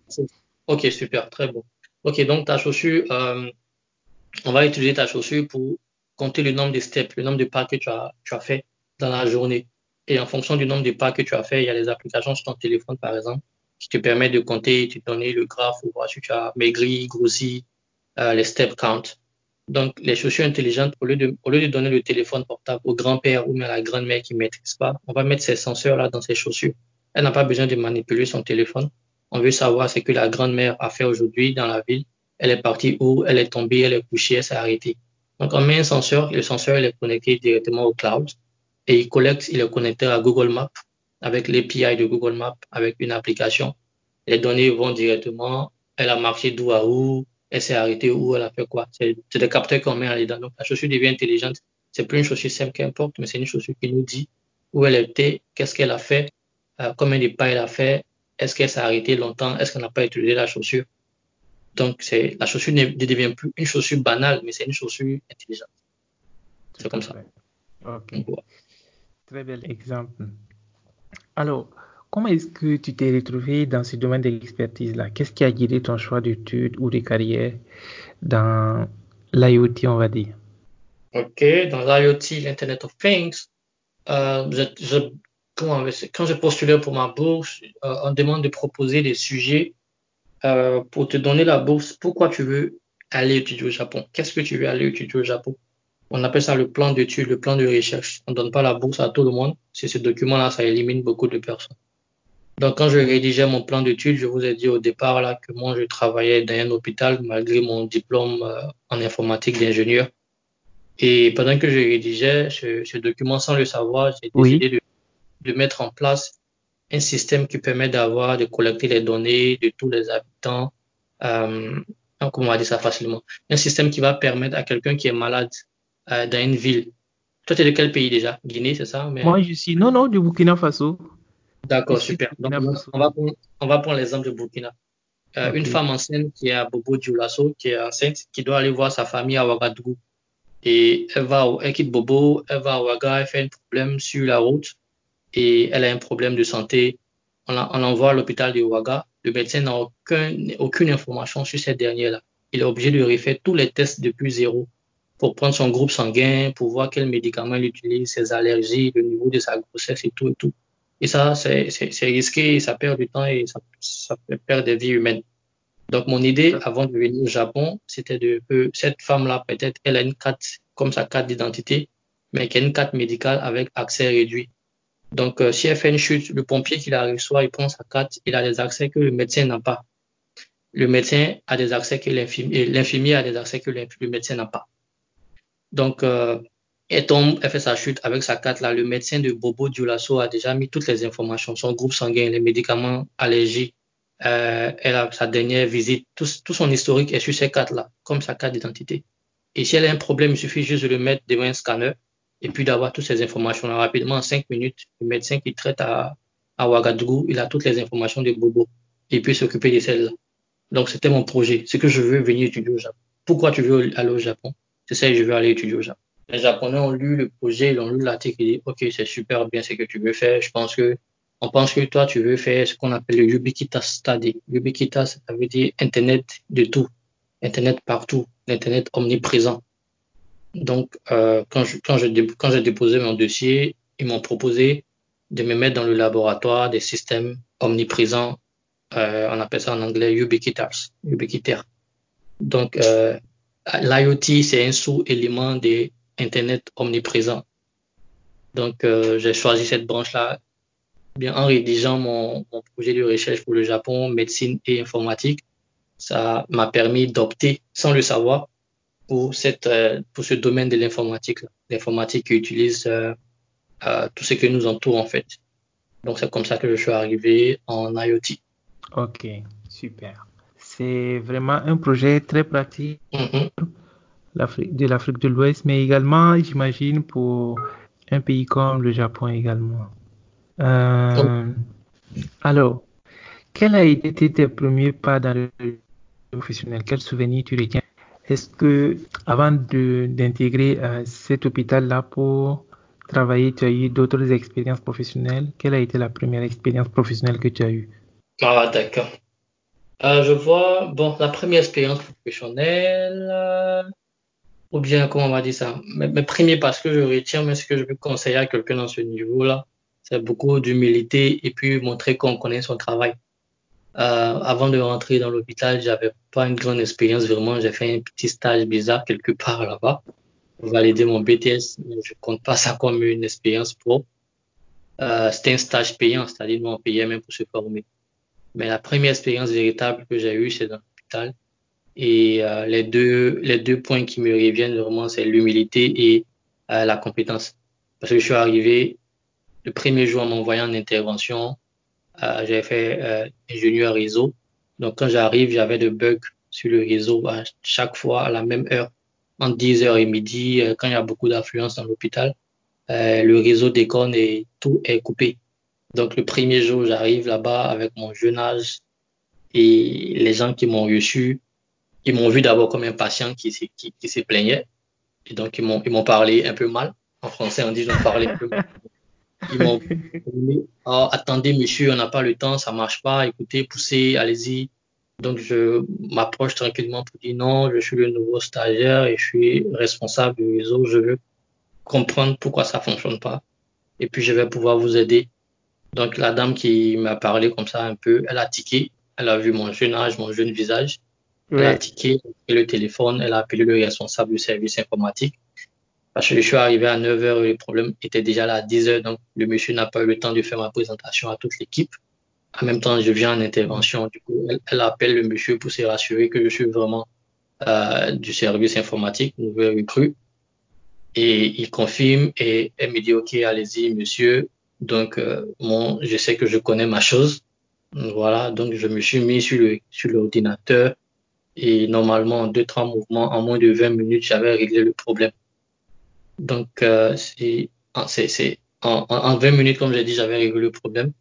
Speaker 1: Ok, super, très bon. Ok, donc ta chaussure, euh, on va utiliser ta chaussure pour compter le nombre de steps, le nombre de pas que tu as, tu as fait dans la journée. Et en fonction du nombre de pas que tu as fait, il y a des applications sur ton téléphone, par exemple, qui te permettent de compter, de donner le graphe pour voir si tu as maigri, grossi, euh, les step count. Donc, les chaussures intelligentes, au lieu de, au lieu de donner le téléphone portable au grand-père ou à la grand-mère qui ne maîtrise pas, on va mettre ces senseurs-là dans ses chaussures. Elle n'a pas besoin de manipuler son téléphone. On veut savoir ce que la grand-mère a fait aujourd'hui dans la ville. Elle est partie où, elle est tombée, elle est couchée, elle s'est arrêtée. Donc, on met un senseur, le senseur, il est connecté directement au cloud et il collecte, il est connecté à Google Maps avec l'API de Google Maps, avec une application. Les données vont directement, elle a marché d'où à où, elle s'est arrêtée où, elle a fait quoi. C'est des capteurs qu'on met en dedans. Donc, la chaussure devient intelligente. C'est plus une chaussure simple qu'importe, mais c'est une chaussure qui nous dit où elle était, qu'est-ce qu'elle a fait, euh, combien de pas elle a fait, est-ce qu'elle s'est arrêtée longtemps, est-ce qu'elle n'a pas utilisé la chaussure. Donc, c'est, la chaussure ne devient plus une chaussure banale, mais c'est une chaussure intelligente. C'est comme ça.
Speaker 2: Ok. Très bel exemple. Alors, comment est-ce que tu t'es retrouvé dans ce domaine de l'expertise-là? Qu'est-ce qui a guidé ton choix d'études ou de carrière dans l'IoT, on va dire?
Speaker 1: Ok, dans l'IoT, l'Internet of Things, euh, quand j'ai postulé pour ma bourse, euh, on demande de proposer des sujets euh, pour te donner la bourse. Pourquoi tu veux aller étudier au Japon? Qu'est-ce que tu veux aller étudier au Japon? On appelle ça le plan d'études, le plan de recherche. On ne donne pas la bourse à tout le monde. C'est ce document-là, ça élimine beaucoup de personnes. Donc, quand je rédigeais mon plan d'études, je vous ai dit au départ là que moi, je travaillais dans un hôpital malgré mon diplôme euh, en informatique d'ingénieur. Et pendant que je rédigeais ce, document sans le savoir, j'ai décidé de, mettre en place un système qui permet d'avoir, de collecter les données de tous les habitants. Euh, comment on va dire ça facilement Un système qui va permettre à quelqu'un qui est malade euh, dans une ville. Toi, tu es de quel pays déjà? Guinée, c'est ça?
Speaker 2: Moi, je suis. Non, non, du Burkina Faso.
Speaker 1: D'accord, super. Donc, on va, prendre, on va prendre l'exemple de Burkina. Euh, une femme enceinte qui est à Bobo Dioulasso, qui est enceinte, qui doit aller voir sa famille à Ouagadougou. Et elle va, elle quitte Bobo, elle va à Ouaga, elle fait un problème sur la route et elle a un problème de santé. On l'envoie à l'hôpital de Ouaga. Le médecin n'a aucun, aucune information sur cette dernière-là. Il est obligé de refaire tous les tests depuis zéro pour prendre son groupe sanguin, pour voir quels médicaments il utilise, ses allergies, le niveau de sa grossesse et tout et tout. Et ça, c'est risqué, ça perd du temps et ça, ça perd des vies humaines. Donc, mon idée avant de venir au Japon, c'était de que cette femme-là, peut-être, elle a une carte, comme sa carte d'identité, mais qu'elle a une carte médicale avec accès réduit. Donc, euh, si elle fait une chute, le pompier qui la reçoit, il prend sa carte, il a des accès que le médecin n'a pas. Le médecin a des accès que l'infirmier, l'infirmier a des accès que le médecin n'a pas. Donc, euh, elle tombe, elle fait sa chute avec sa carte là. Le médecin de Bobo Dioulasso a déjà mis toutes les informations, son groupe sanguin, les médicaments, allergies. Euh, elle a sa dernière visite, tout, tout son historique est sur ces cartes là, comme sa carte d'identité. Et si elle a un problème, il suffit juste de le mettre devant un scanner et puis d'avoir toutes ces informations là rapidement en cinq minutes. Le médecin qui traite à, à Ouagadougou, il a toutes les informations de Bobo et puis s'occuper de celles-là. Donc, c'était mon projet. C'est que je veux venir étudier au Japon. Pourquoi tu veux aller au Japon? c'est ça, je veux aller étudier au Japon. Les Japonais ont lu le projet, ils ont lu l'article et dit, OK, c'est super bien ce que tu veux faire. Je pense que, on pense que toi, tu veux faire ce qu'on appelle le Ubiquitous Study. Ubiquitous, ça veut dire Internet de tout. Internet partout. L'Internet omniprésent. Donc, euh, quand j'ai déposé mon dossier, ils m'ont proposé de me mettre dans le laboratoire des systèmes omniprésents. Euh, on appelle ça en anglais ubiquitous, ubiquitaire. Donc, euh, l'IoT, c'est un sous-élément de Internet omniprésent. Donc, j'ai choisi cette branche-là bien en rédigeant mon, projet de recherche pour le Japon, médecine et informatique. Ça m'a permis d'opter, sans le savoir, pour, cette, euh, pour ce domaine de l'informatique. L'informatique qui utilise euh, euh, tout ce que nous entoure, en fait. Donc, c'est comme ça que je suis arrivé en IoT.
Speaker 2: Ok, super. C'est vraiment un projet très pratique mm-hmm. de l'Afrique de l'Ouest, mais également, j'imagine, pour un pays comme le Japon également. Euh, alors, quel a été tes premiers pas dans le professionnel? Quel souvenir tu retiens Est-ce que, avant d'intégrer euh, cet hôpital-là pour travaillé, tu as eu d'autres expériences professionnelles? Quelle a été la première expérience professionnelle que tu as eue?
Speaker 1: Ah, d'accord. Euh, je vois, bon, la première expérience professionnelle, euh, ou bien, comment on va dire ça, mais, premier parce que je retiens, mais ce que je veux conseiller à quelqu'un dans ce niveau-là, c'est beaucoup d'humilité et puis montrer qu'on connaît son travail. Euh, avant de rentrer dans l'hôpital, j'avais pas une grande expérience vraiment. J'ai fait un petit stage bizarre quelque part là-bas pour valider mon BTS, je compte pas ça comme une expérience pro. Euh, c'était un stage payant, c'est-à-dire on payait même pour se former. Mais la première expérience véritable que j'ai eue, c'est dans l'hôpital. Et euh, les deux les deux points qui me reviennent vraiment, c'est l'humilité et euh, la compétence. Parce que je suis arrivé le premier jour en m'envoyant en intervention, j'avais fait euh, ingénieur réseau. Donc quand j'arrive, j'avais des bugs sur le réseau à chaque fois à la même heure, entre 10h et midi, euh, quand il y a beaucoup d'affluence dans l'hôpital. Euh, le réseau déconne et tout est coupé. Donc le premier jour, j'arrive là-bas avec mon jeune âge et les gens qui m'ont reçu, ils m'ont vu d'abord comme un patient qui, qui, qui se plaignait. Et donc ils m'ont ils parlé un peu mal. En français, on dit je parlais un peu mal. [LAUGHS] Ils m'ont oh, attendez monsieur, on n'a pas le temps, ça marche pas, écoutez, poussez, allez-y. Donc je m'approche tranquillement pour dire non, je suis le nouveau stagiaire et je suis responsable du réseau, je veux comprendre pourquoi ça fonctionne pas. Et puis je vais pouvoir vous aider. Donc la dame qui m'a parlé comme ça un peu, elle a tiqué, elle a vu mon jeune âge, mon jeune visage, elle a tiqué, elle a pris le téléphone, elle a appelé le responsable du service informatique parce que je suis arrivé à 9 heures et le problème était déjà là à 10 heures, donc le monsieur n'a pas eu le temps de faire ma présentation à toute l'équipe. En même temps, je viens en intervention. Du coup, elle, elle appelle le monsieur pour se rassurer que je suis vraiment euh, du service informatique, nouvelle recrue. Et il confirme et elle me dit, OK, allez-y, monsieur. Donc, euh, bon, je sais que je connais ma chose. Voilà, donc je me suis mis sur le sur l'ordinateur et normalement en deux, trois mouvements, en moins de 20 minutes, j'avais réglé le problème. Donc, euh, c'est, c'est, en, en 20 minutes, comme j'ai dit, j'avais réglé le problème.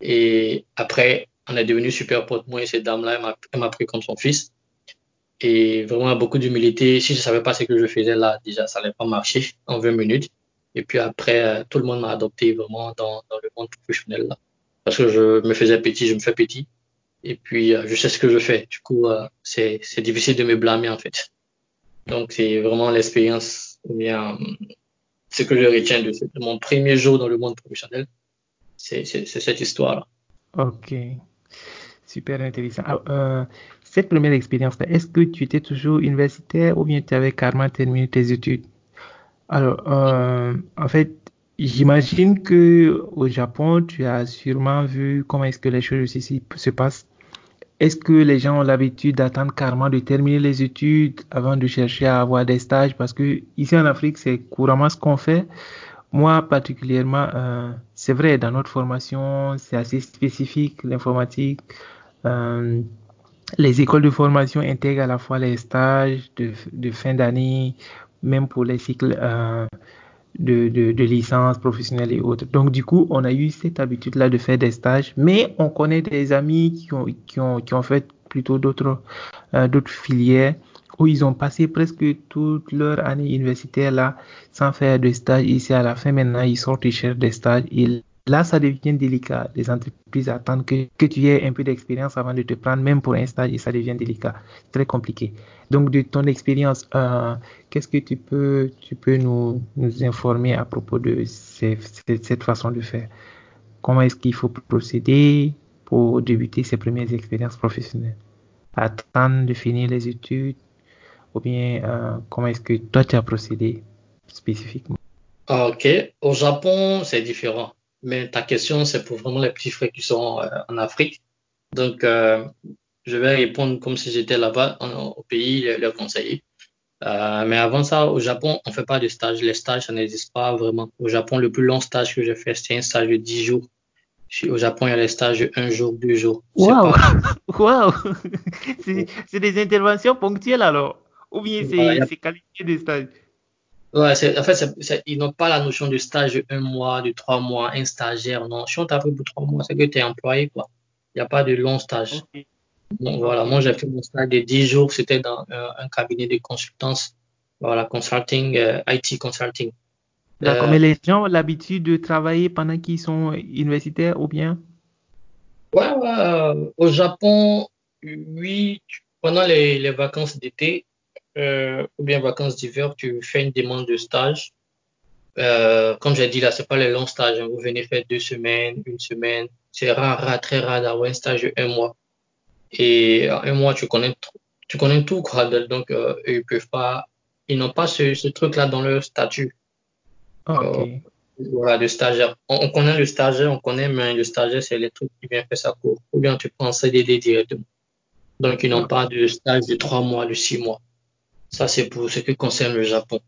Speaker 1: Et après, on est devenu super potes. Moi et cette dame-là, elle m'a pris comme son fils. Et vraiment, beaucoup d'humilité. Si je savais pas ce que je faisais là, déjà, ça n'allait pas marcher [LAUGHS] en 20 minutes. Et puis après, euh, tout le monde m'a adopté vraiment dans, dans le monde professionnel là. Parce que je me faisais petit, je me fais petit. Et puis, euh, je sais ce que je fais. Du coup, euh, c'est difficile de me blâmer en fait. Donc, c'est vraiment l'expérience bien, ce que je retiens de, mon premier jour dans le monde professionnel, c'est cette histoire-là.
Speaker 2: Ok, super intéressant. Alors, euh, cette première expérience, est-ce que tu étais toujours universitaire ou bien tu avais carrément terminé tes études? Alors, euh, en fait, j'imagine que au Japon, tu as sûrement vu comment est-ce que les choses ici se passent. Est-ce que les gens ont l'habitude d'attendre carrément de terminer les études avant de chercher à avoir des stages? Parce que ici en Afrique, c'est couramment ce qu'on fait. Moi, particulièrement, euh, c'est vrai, dans notre formation, c'est assez spécifique, l'informatique. Euh, les écoles de formation intègrent à la fois les stages de, fin d'année, même pour les cycles euh, de, de, de, licence professionnelle et autres. Donc, du coup, on a eu cette habitude-là de faire des stages, mais on connaît des amis qui ont, qui ont, qui ont fait plutôt d'autres euh, filières où ils ont passé presque toute leur année universitaire là sans faire de stage. Ici, à la fin, maintenant, ils sortent, ils cherchent des stages. Et là, ça devient délicat. Les entreprises attendent que, tu aies un peu d'expérience avant de te prendre, même pour un stage, et ça devient délicat. Très compliqué. Donc, de ton expérience, euh, qu'est-ce que tu peux, tu peux nous, informer à propos de cette façon de faire? Comment est-ce qu'il faut procéder pour débuter ses premières expériences professionnelles? Attendre de finir les études? Ou bien, euh, comment est-ce que toi, tu as procédé spécifiquement?
Speaker 1: Ok. Au Japon, c'est différent. Mais ta question, c'est pour vraiment les petits frères qui sont euh, en Afrique. Donc, euh, je vais répondre comme si j'étais là-bas au pays, leur conseiller. Euh, mais avant ça, au Japon, on fait pas de stage. Les stages, ça n'existe pas vraiment. Au Japon, le plus long stage que j'ai fait, c'était un stage de 10 jours. Au Japon, il y a les stages de 1 jour, 2 jours.
Speaker 2: Waouh! [LAUGHS] Waouh! [LAUGHS] C'est des interventions ponctuelles alors? Ou bien c'est voilà, a... qualifié de stage?
Speaker 1: Ouais, en fait, c est, c est, ils n'ont pas la notion de stage de 1 mois, de 3 mois, un stagiaire. Non, si on t'a pris pour 3 mois, c'est que tu es employé, quoi. Il n'y a pas de long stage. Okay. Donc, voilà, moi j'ai fait mon stage de 10 jours, c'était dans euh, un cabinet de consultance, voilà, consulting, euh, IT consulting.
Speaker 2: D'accord, mais les gens ont l'habitude de travailler pendant qu'ils sont universitaires ou bien?
Speaker 1: Ouais, ouais, au Japon, oui, pendant les, les vacances d'été euh, ou bien vacances d'hiver, tu fais une demande de stage. Euh, comme j'ai dit là, c'est pas les longs stages. hein. Vous venez faire deux semaines, une semaine. C'est rare, rare, très rare d'avoir un stage de un mois. Et en un mois, tu connais, tu connais tout, quoi. Donc, euh, ils peuvent pas, ils n'ont pas ce, ce truc-là dans leur statut.
Speaker 2: Ok.
Speaker 1: Euh, voilà, de stagiaire. On, on connaît le stagiaire, on connaît, mais le stagiaire, c'est les trucs qui vient faire sa cour. Ou bien tu prends en CDD directement. Donc, ils n'ont
Speaker 2: Ah,
Speaker 1: pas de stage de trois mois, de six mois. Ça, c'est pour ce qui concerne le Japon.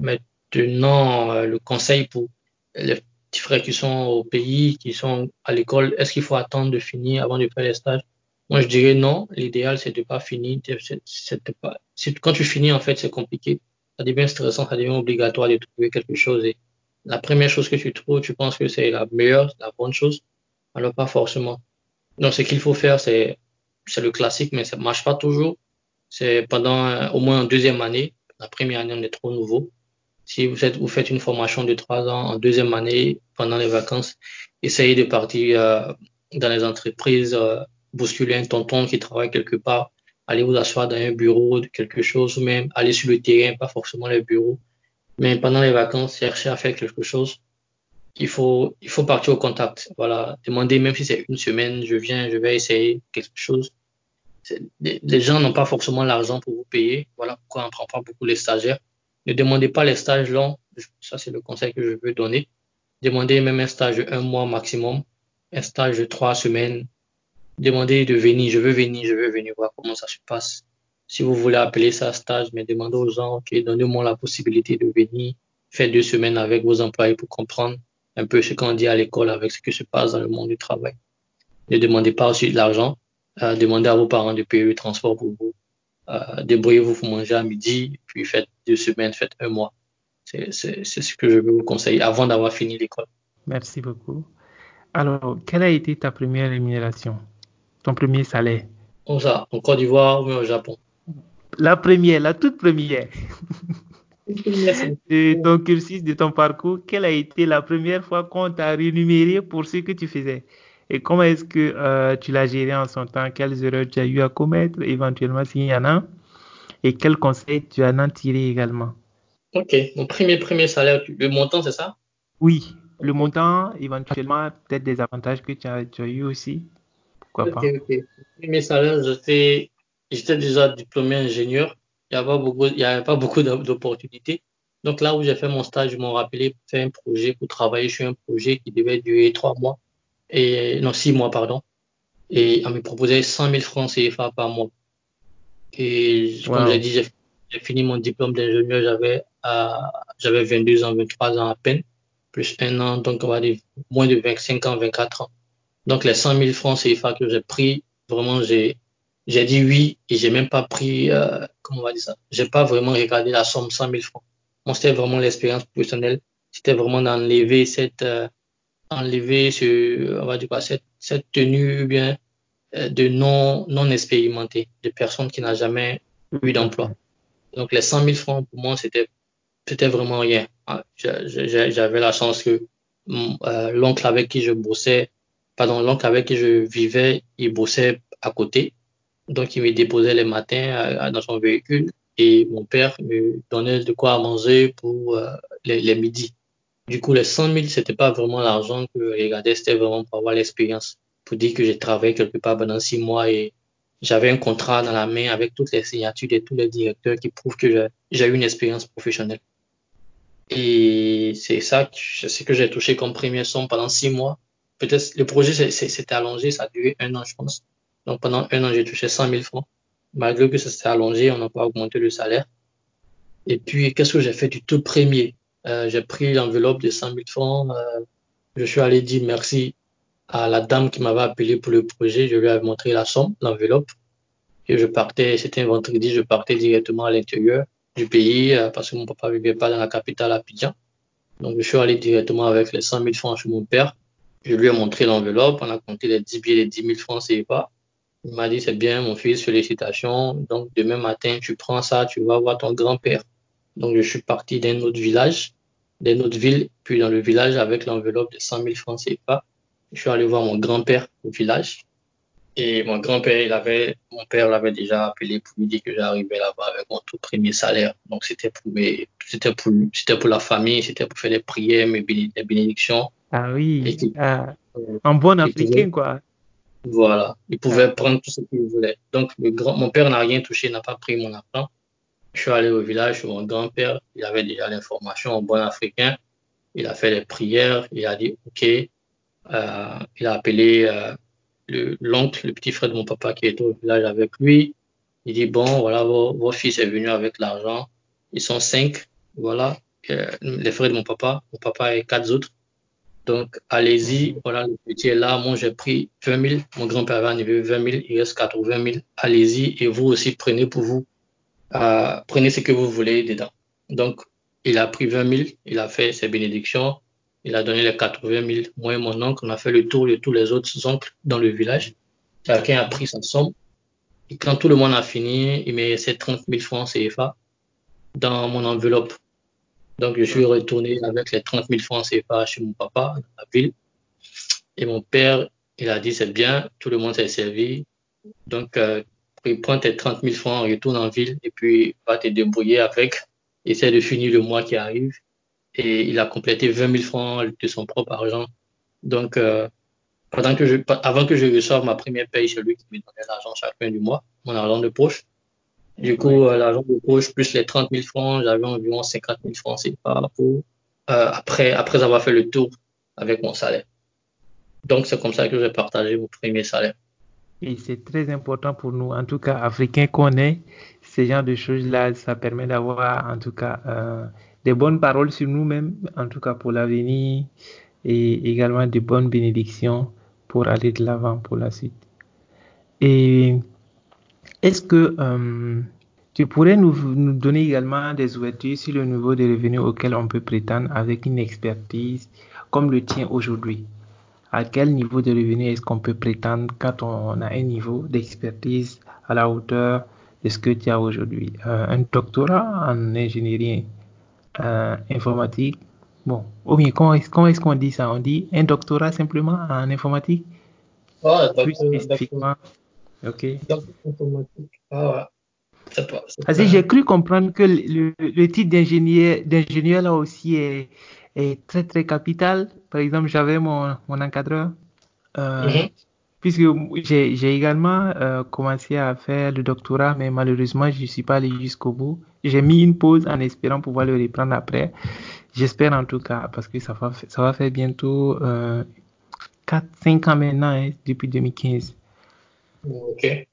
Speaker 1: Maintenant, euh, le conseil pour les petits frères qui sont au pays, qui sont à l'école, est-ce qu'il faut attendre de finir avant de faire les stages? Moi, je dirais non. L'idéal, c'est de pas finir. C'est c'est de pas, quand tu finis, en fait, c'est compliqué. Ça devient stressant, ça devient obligatoire de trouver quelque chose. Et la première chose que tu trouves, tu penses que c'est la meilleure, la bonne chose, alors pas forcément. Donc, ce qu'il faut faire, c'est, c'est le classique, mais ça marche pas toujours. C'est pendant euh, au moins en deuxième année. La première année, on est trop nouveau. Si vous êtes, vous faites une formation de trois ans en deuxième année, pendant les vacances, essayez de partir euh, dans les entreprises, euh, bousculer un tonton qui travaille quelque part, aller vous asseoir dans un bureau de quelque chose, ou même aller sur le terrain, pas forcément les bureaux. Mais pendant les vacances, chercher à faire quelque chose. Il faut, il faut partir au contact. Voilà. Demander, même si c'est une semaine, je viens, je vais essayer quelque chose. Les gens n'ont pas forcément l'argent pour vous payer. Voilà pourquoi on ne prend pas beaucoup les stagiaires. Ne demandez pas les stages longs. Ça, c'est le conseil que je veux donner. Demandez même un stage de un mois maximum, un stage de trois semaines. Demandez de venir. Je veux venir, je veux venir voir comment ça se passe. Si vous voulez appeler ça stage, mais demandez aux gens, OK, donnez-moi la possibilité de venir faire deux semaines avec vos employés pour comprendre un peu ce qu'on dit à l'école avec ce qui se passe dans le monde du travail. Ne demandez pas aussi de l'argent. Euh, demandez à vos parents de payer le transport pour vous. Euh, débrouillez-vous pour manger à midi, puis faites deux semaines, faites un mois. C'est, c'est, c'est ce que je veux vous conseiller avant d'avoir fini l'école.
Speaker 2: merci beaucoup. Alors, quelle a été ta première rémunération, ton premier salaire?
Speaker 1: Comme ça, en Côte d'Ivoire ou au Japon.
Speaker 2: La première, la toute première [LAUGHS] de ton cursus, de ton parcours, quelle a été la première fois qu'on t'a rémunéré pour ce que tu faisais? Et comment est-ce que euh, tu l'as géré en son temps? Quelles erreurs tu as eu à commettre, éventuellement s'il y en a? Et quels conseils tu en as tiré également?
Speaker 1: Ok, mon premier, premier salaire, le montant, c'est ça?
Speaker 2: Oui, le montant, éventuellement, peut-être des avantages que tu as, tu as eu aussi. Pourquoi
Speaker 1: Ok,
Speaker 2: pas?
Speaker 1: ok. Le premier salaire, j'étais, j'étais déjà diplômé ingénieur. Il n'y avait pas beaucoup, il y avait pas beaucoup d'op- d'opportunités. Donc là où j'ai fait mon stage, ils m'ont rappelé pour faire un projet, pour travailler sur un projet qui devait durer trois mois. Et, non, six mois, pardon. Et on me proposait 100 000 francs CFA par mois. Et comme j'ai dit, j'ai fini mon diplôme d'ingénieur, j'avais j'avais 22 ans, 23 ans à peine, plus un an, donc on va dire moins de 25 ans, 24 ans. Donc les 100 000 francs CFA que j'ai pris, vraiment j'ai j'ai dit oui et j'ai même pas pris, euh, comment on va dire ça, j'ai pas vraiment regardé la somme 100 000 francs. Moi c'était vraiment l'expérience professionnelle, c'était vraiment d'enlever cette euh, enlever ce, on va dire quoi, cette tenue bien euh, de non, non expérimentés, de personnes qui n'ont jamais eu d'emploi. Donc les 100 000 francs, pour moi, c'était, c'était vraiment rien. Ah, J'avais la chance que euh, l'oncle avec qui je bossais, pardon, l'oncle avec qui je vivais, il bossait à côté. Donc il me déposait les matins euh, dans son véhicule et mon père me donnait de quoi manger pour les midis. Du coup, les 100 000, c'était pas vraiment l'argent que je regardais, c'était vraiment pour avoir l'expérience. Pour dire que j'ai travaillé quelque part pendant six mois et j'avais un contrat dans la main avec toutes les signatures de tous les directeurs qui prouvent que j'ai eu une expérience professionnelle. Et c'est ça, que- c'est ce que j'ai touché comme première somme pendant six mois. Peut-être, le projet s'était allongé, ça a duré un an, je pense. Donc pendant un an, j'ai touché 100 000 francs. Malgré que ça s'était allongé, on n'a pas augmenté le salaire. Et puis, qu'est-ce que j'ai fait du tout premier? Euh, j'ai pris l'enveloppe de 100 000 francs. euh, je suis allé dire merci à la dame qui m'avait appelé pour le projet. Je lui ai montré la somme, l'enveloppe. Et je partais, c'était un vendredi, je partais directement à l'intérieur du pays euh, parce que mon papa vivait pas dans la capitale Abidjan. Donc, je suis allé directement avec les 100 000 francs chez mon père. Je lui ai montré l'enveloppe. On a compté les 10 billets, les 10 000 francs CFA. Il m'a dit, c'est bien, mon fils, félicitations. Donc, demain matin, tu prends ça, tu vas voir ton grand-père. Donc, je suis parti d'un autre village d'une autre ville, puis dans le village avec l'enveloppe de 100 000 francs CFA. Je suis allé voir mon grand-père au village. Et mon grand-père, il avait, mon père l'avait déjà appelé pour lui dire que j'arrivais là-bas avec mon tout premier salaire. Donc c'était pour c'était pour, c'était pour la famille, c'était pour faire les prières, mes bénédictions.
Speaker 2: Ah oui, ah, en bon africain, quoi.
Speaker 1: Voilà, il pouvait ah. prendre tout ce qu'il voulait. Donc le grand, mon père n'a rien touché, n'a pas pris mon argent. Je suis allé au village, mon grand-père, il avait déjà l'information en bon africain. Il a fait les prières, il a dit OK. Euh, il a appelé euh, l'oncle, le, petit frère de mon papa qui était au village avec lui. Il dit bon, voilà, vos, fils est venu avec l'argent. Ils sont cinq, voilà, les frères de mon papa. Mon papa et quatre autres. Donc, allez-y, voilà, le petit est là. Moi, j'ai pris 20 000. Mon grand-père avait enlevé 20 000. Il reste 80 000. Allez-y et vous aussi, prenez pour vous. Euh, prenez ce que vous voulez dedans. Donc, il a pris 20 000. Il a fait ses bénédictions. Il a donné les 80 000. Moi et mon oncle, on a fait le tour de tous les autres oncles dans le village. Chacun a pris sa somme. Et quand tout le monde a fini, il met ses 30 000 francs CFA dans mon enveloppe. Donc, je suis retourné avec les 30 000 francs CFA chez mon papa, dans la ville. Et mon père, il a dit, c'est bien, tout le monde s'est servi. Donc, euh, il prend tes 30 000 francs, retourne en ville et puis va te débrouiller avec. Essaie de finir le mois qui arrive et il a complété 20 000 francs de son propre argent. Donc, euh, pendant que je, avant que je reçoive ma première paye, c'est lui qui me donnait l'argent chaque fin du mois, mon argent de poche. Du coup, euh, l'argent de poche plus les 30 000 francs, j'avais environ 50 000 francs, c'est pas pour, euh, après, après avoir fait le tour avec mon salaire. Donc, c'est comme ça que j'ai partagé mon premier salaire.
Speaker 2: Et c'est très important pour nous, en tout cas, africains qu'on est, ces genres de choses-là, ça permet d'avoir, en tout cas, euh, des bonnes paroles sur nous-mêmes, en tout cas pour l'avenir, et également de bonnes bénédictions pour aller de l'avant pour la suite. Et est-ce que euh, tu pourrais nous, nous, donner également des ouvertures sur le niveau des revenus auxquels on peut prétendre avec une expertise comme le tien aujourd'hui? À quel niveau de revenus est-ce qu'on peut prétendre quand on a un niveau d'expertise à la hauteur de ce que tu as aujourd'hui? Euh, Un doctorat en ingénierie euh, informatique. Bon, ou bien comment est-ce qu'on dit ça? On dit un doctorat simplement en informatique?
Speaker 1: Ah, Plus spécifiquement.
Speaker 2: Ok. Ah, ouais. j'ai cru comprendre que le, le titre d'ingénieur, d'ingénieur là aussi est, est, très très capital. Par exemple, j'avais mon, mon encadreur. Euh, mm-hmm puisque j'ai également euh, commencé à faire le doctorat, mais malheureusement, je ne suis pas allé jusqu'au bout. J'ai mis une pause en espérant pouvoir le reprendre après. J'espère en tout cas, parce que ça va, ça va faire bientôt euh, 4-5 ans maintenant, hein, depuis 2015.
Speaker 1: Ok.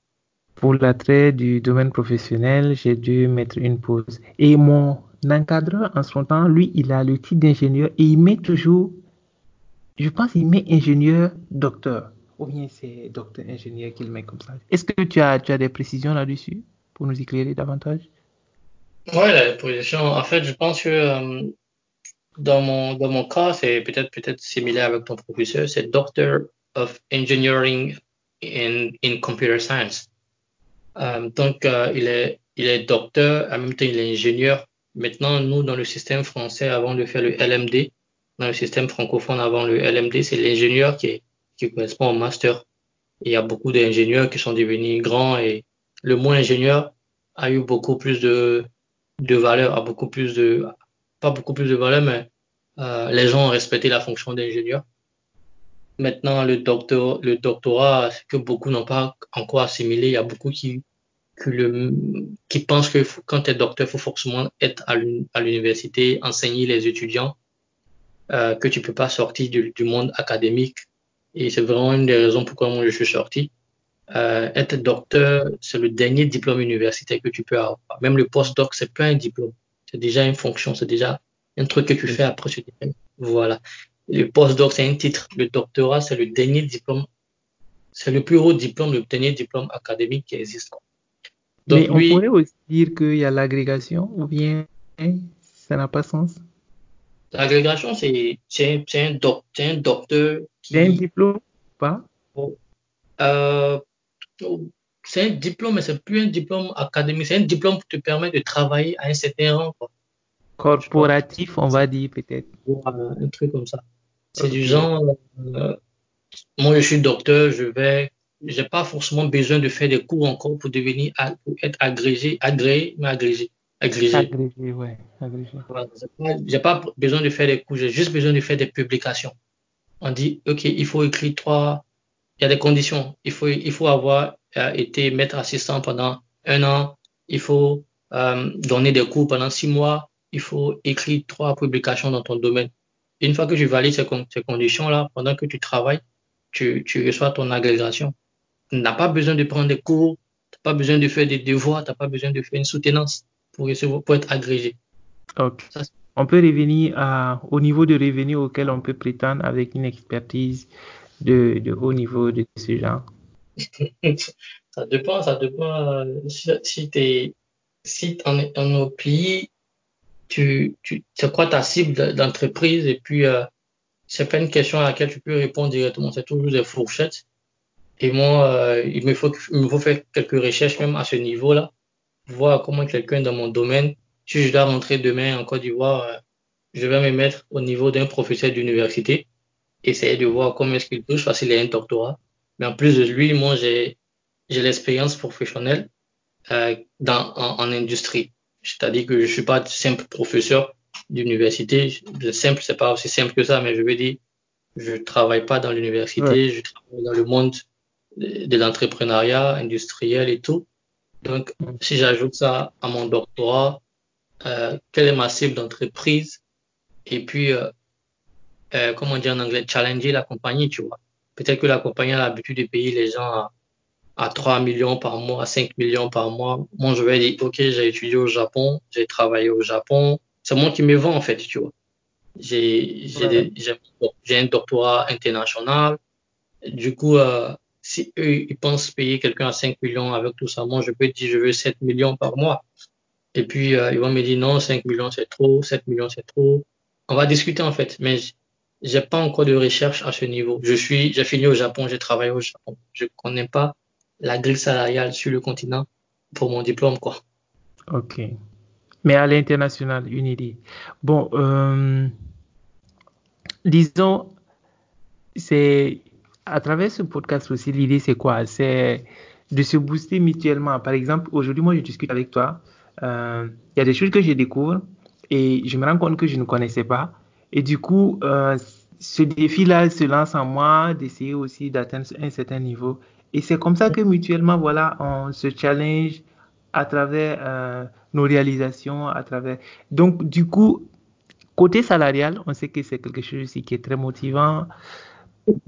Speaker 2: Pour l'attrait du domaine professionnel, j'ai dû mettre une pause. Et mon encadreur, en son temps, lui, il a le titre d'ingénieur et il met toujours, je pense, il met ingénieur docteur. Ou bien c'est docteur ingénieur qui le met comme ça. Est-ce que tu as, tu as des précisions là-dessus pour nous éclairer davantage?
Speaker 1: Oui, la précision, en fait, je pense que euh, dans, mon, dans mon cas, c'est peut-être peut-être similaire avec ton professeur, c'est Doctor of Engineering in, in Computer Science. Euh, donc, euh, il, est, il est docteur, en même temps, il est ingénieur. Maintenant, nous, dans le système français, avant de faire le LMD, dans le système francophone, avant le LMD, c'est l'ingénieur qui qui correspond au master. il y a beaucoup d'ingénieurs qui sont devenus grands et le mot ingénieur a eu beaucoup plus de, de valeur, a beaucoup plus de, pas beaucoup plus de valeur, mais euh, les gens ont respecté la fonction d'ingénieur. Maintenant, le, docteur, le doctorat, que beaucoup n'ont pas encore assimilé, il y a beaucoup qui, qui, le, qui pensent que quand tu es docteur, il faut forcément être à l'université, enseigner les étudiants, euh, que tu peux pas sortir du, du monde académique et c'est vraiment une des raisons pourquoi moi je suis sorti. Euh, être docteur, c'est le dernier diplôme universitaire que tu peux avoir. Même le postdoc, c'est pas un diplôme. C'est déjà une fonction, c'est déjà un truc que tu fais après ce diplôme. Voilà. Le postdoc, c'est un titre. Le doctorat, c'est le dernier diplôme. C'est le plus haut diplôme, le dernier diplôme académique qui existe.
Speaker 2: Donc, Mais on pourrait aussi dire qu'il y a l'agrégation ou bien ça n'a pas sens.
Speaker 1: L'agrégation, c'est un, un, doc, un docteur
Speaker 2: c'est un diplôme pas?
Speaker 1: Euh, C'est un diplôme, mais c'est plus un diplôme académique. C'est un diplôme qui te permet de travailler à un certain rang.
Speaker 2: corporatif, on va dire peut-être.
Speaker 1: un truc comme ça. C'est du genre, euh, moi je suis docteur, je vais, j'ai pas forcément besoin de faire des cours encore pour devenir, pour être agrégé, agréé, mais agrégé. Agrégé. Agrégé, ouais, agrégé. j'ai pas besoin de faire des cours, j'ai juste besoin de faire des publications. On dit, OK, il faut écrire trois, il y a des conditions. Il faut, il faut avoir euh, été maître assistant pendant un an. Il faut euh, donner des cours pendant six mois. Il faut écrire trois publications dans ton domaine. une fois que tu valides ces, ces conditions-là, pendant que tu travailles, tu, tu reçois ton agrégation. Tu n'as pas besoin de prendre des cours, tu n'as pas besoin de faire des devoirs, tu n'as pas besoin de faire une soutenance pour, pour être agrégé.
Speaker 2: On peut revenir à, au niveau de revenus auquel on peut prétendre avec une expertise de, de haut niveau de ce genre [LAUGHS]
Speaker 1: Ça dépend, ça dépend. Euh, si, si tu si en, en pays, tu, tu, c'est quoi ta cible d'entreprise et puis euh, c'est pas une question à laquelle tu peux répondre directement, c'est toujours des fourchettes. Et moi, euh, il, me faut, il me faut faire quelques recherches même à ce niveau-là, voir comment quelqu'un dans mon domaine, si je dois rentrer demain en Côte d'Ivoire, euh, je vais me mettre au niveau d'un professeur d'université, essayer de voir comment est-ce qu'il touche, parce qu'il a un doctorat. Mais en plus de lui, moi, j'ai j'ai l'expérience professionnelle euh, dans, en, industrie. C'est-à-dire que je suis pas simple professeur d'université. Simple, c'est pas aussi simple que ça, mais je veux dire, je travaille pas dans l'université, je travaille dans le monde de, l'entrepreneuriat industriel et tout. Donc, si j'ajoute ça à mon doctorat, euh, quelle est ma cible d'entreprise? Et puis, euh, euh, comment dire en anglais, challenger la compagnie, tu vois. Peut-être que la compagnie a l'habitude de payer les gens à, à 3 millions par mois, à 5 millions par mois. Moi, je vais dire, OK, j'ai étudié au Japon, j'ai travaillé au Japon. C'est moi qui me vends, en fait, tu vois. J'ai j'ai un doctorat international. Du coup, euh, si eux, ils pensent payer quelqu'un à 5 millions avec tout ça, moi, je peux dire, je veux 7 millions par mois. Et puis, euh, ils vont me dire, non, 5 millions, c'est trop, 7 millions, c'est trop. On va discuter, en fait. Mais j'ai pas encore de recherche à ce niveau. Je suis, j'ai fini au Japon, j'ai travaillé au Japon. Je connais pas la grille salariale sur le continent pour mon diplôme, quoi.
Speaker 2: Ok. Mais à l'international, une idée. Bon, euh, disons, c'est à travers ce podcast aussi, l'idée c'est quoi? C'est de se booster mutuellement. Par exemple, aujourd'hui, moi, je discute avec toi. Euh, il y a des choses que je découvre et je me rends compte que je ne connaissais pas. Et du coup, euh, ce défi-là se lance en moi d'essayer aussi d'atteindre un certain niveau. Et c'est comme ça que mutuellement, voilà, on se challenge à travers euh, nos réalisations, à travers. Donc, du coup, côté salarial, on sait que c'est quelque chose aussi qui est très motivant.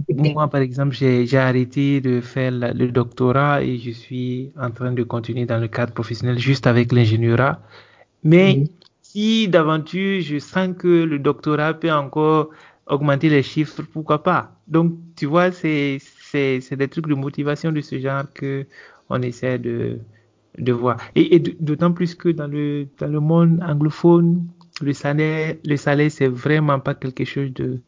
Speaker 2: Moi, par exemple, j'ai arrêté de faire le doctorat et je suis en train de continuer dans le cadre professionnel juste avec l'ingénieura. Mais si d'aventure je sens que le doctorat peut encore augmenter les chiffres, pourquoi pas? Donc, tu vois, c'est des trucs de motivation de ce genre que on essaie de, de voir. Et, d'autant plus que dans le, dans le monde anglophone, le salaire, le salaire, c'est vraiment pas quelque chose de,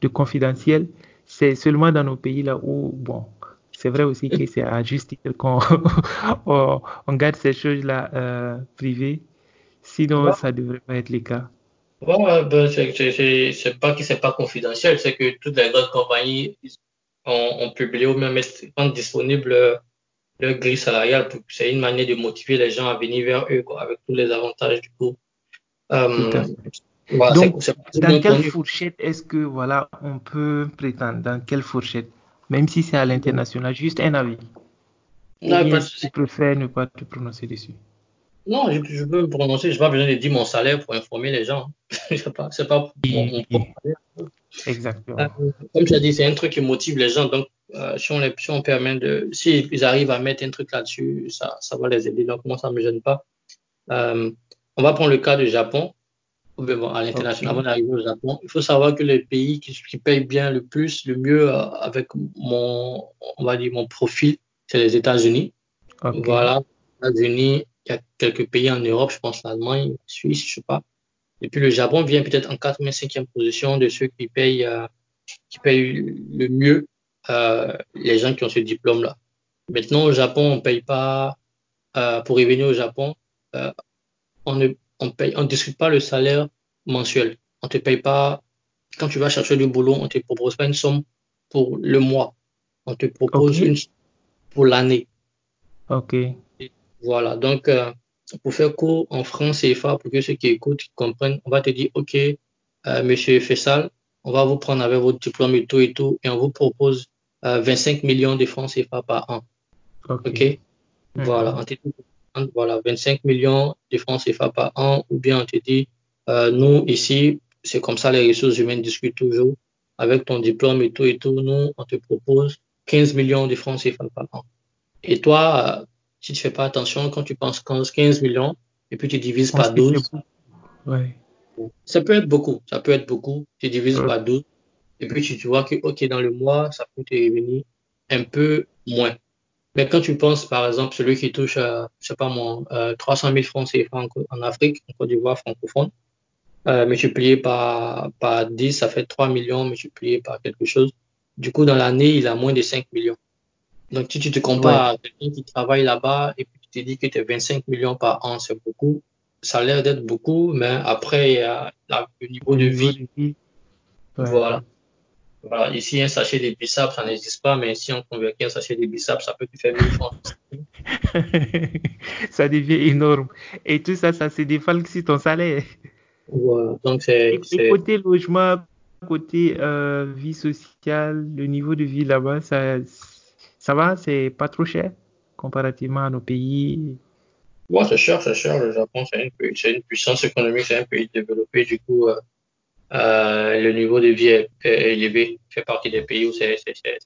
Speaker 2: de confidentiel. C'est seulement dans nos pays là où, bon, c'est vrai aussi que c'est à juste qu'on [LAUGHS] on, garde ces choses-là euh, privées Sinon, ça ne devrait pas être le cas.
Speaker 1: Ouais, ben, c'est pas que c'est pas confidentiel, c'est que toutes les grandes compagnies ont, publié ou même rendent disponible leur grille salariale. C'est une manière de motiver les gens à venir vers eux, quoi, avec tous les avantages du coup.
Speaker 2: Euh, Donc, dans quelle fourchette est-ce que voilà, on peut prétendre? Dans quelle fourchette? Même si c'est à l'international, juste un avis. Non, tu préfères ne pas te prononcer dessus?
Speaker 1: Non, je, peux me prononcer, je n'ai pas besoin de dire mon salaire pour informer les gens. [LAUGHS] c'est pas, c'est pas mon, mon propre salaire.
Speaker 2: Exactement.
Speaker 1: Euh, comme tu as dit, c'est un truc qui motive les gens. Donc, euh, si, on les, si on permet de, si ils arrivent à mettre un truc là-dessus, ça, ça va les aider. Donc, moi, ça me gêne pas. Euh, on va prendre le cas du Japon. Bon, à l'international, avant d'arriver au Japon, il faut savoir que les pays qui, qui payent bien le plus, le mieux euh, avec mon, on va dire mon profil, c'est les États-Unis. Voilà, les États-Unis, il y a quelques pays en Europe, je pense l'Allemagne, la Suisse, je sais pas. Et puis le Japon vient peut-être en 85e position de ceux qui payent, euh, qui payent le mieux euh, les gens qui ont ce diplôme-là. Maintenant, au Japon, on paye pas, euh, pour y venir au Japon, on ne, on paye, on discute pas le salaire mensuel. On te paye pas, quand tu vas chercher du boulot, on te propose pas une somme pour le mois. On te propose une pour l'année.
Speaker 2: Ok.
Speaker 1: Voilà. Donc, euh, pour faire court en France CFA, pour que ceux qui écoutent comprennent, on va te dire, OK, euh, monsieur Fessal, on va vous prendre avec votre diplôme et tout et tout, et on vous propose 25 millions de francs CFA par an. OK. Voilà. On te dit, voilà, 25 millions de francs CFA par an, ou bien on te dit, euh, nous, ici, c'est comme ça, les ressources humaines discutent toujours. Avec ton diplôme et tout et tout, nous, on te propose 15 millions de francs CFA par an. Et toi, euh, si tu fais pas attention, quand tu penses 15 millions, et puis tu divises par 12,
Speaker 2: ouais.
Speaker 1: ça peut être beaucoup, ça peut être beaucoup, tu divises par 12, et puis tu, vois que, ok, dans le mois, ça peut te revenir un peu moins. Mais quand tu penses, par exemple, celui qui touche, euh, je sais pas moi, euh, 300 000 francs CFA en, en Afrique, en Côte d'Ivoire francophone, euh, multiplié par, par 10, ça fait 3 millions multiplié par quelque chose. Du coup, dans l'année, il a moins de 5 millions. Donc, si tu te compares à quelqu'un qui travaille là-bas et puis tu te dis que tu as 25 millions par an, c'est beaucoup. Ça a l'air d'être beaucoup, mais après, il y a le niveau de vie. Voilà. Voilà, ici, un sachet de bissap, ça n'existe pas, mais si on convertit un sachet de bissap, ça peut te faire 1000 francs. [LAUGHS]
Speaker 2: ça devient énorme. Et tout ça, ça se défalque sur ton salaire.
Speaker 1: Voilà, donc c'est.
Speaker 2: Côté logement, côté euh, vie sociale, le niveau de vie là-bas, ça, ça va, c'est pas trop cher comparativement à nos pays?
Speaker 1: Ouais, c'est cher, c'est cher. Le Japon, c'est une, une, puissance économique, c'est un pays développé. Du coup, euh, euh, le niveau de vie est, élevé, fait partie des pays où c'est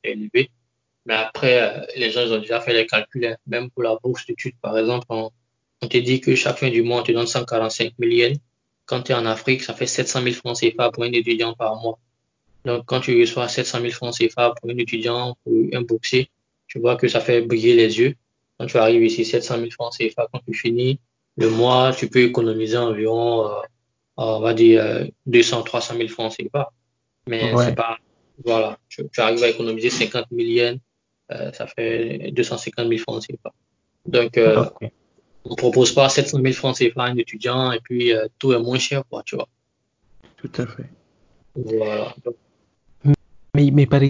Speaker 1: élevé. Mais après, euh, les gens ils ont déjà fait les calculs, hein. même pour la bourse d'études, par exemple, on, te dit que chaque fin du mois, on te donne 145 000 yens. Quand tu es en Afrique, ça fait 700 000 francs CFA pour un étudiant par mois. Donc, quand tu reçois 700 000 francs CFA pour un étudiant, pour un boursier, tu vois que ça fait briller les yeux. Quand tu arrives ici, 700 000 francs CFA, quand tu finis le mois, tu peux économiser environ euh, on va dire 200, 300 000 francs pas Mais c'est pas, voilà, tu, arrives à économiser 50 000 yens, euh, ça fait 250 000 francs pas Donc, euh, on propose pas 700 000 francs CFA à un étudiant et puis euh, tout est moins cher, quoi, tu vois.
Speaker 2: Tout à fait.
Speaker 1: Voilà.
Speaker 2: Mais, mais par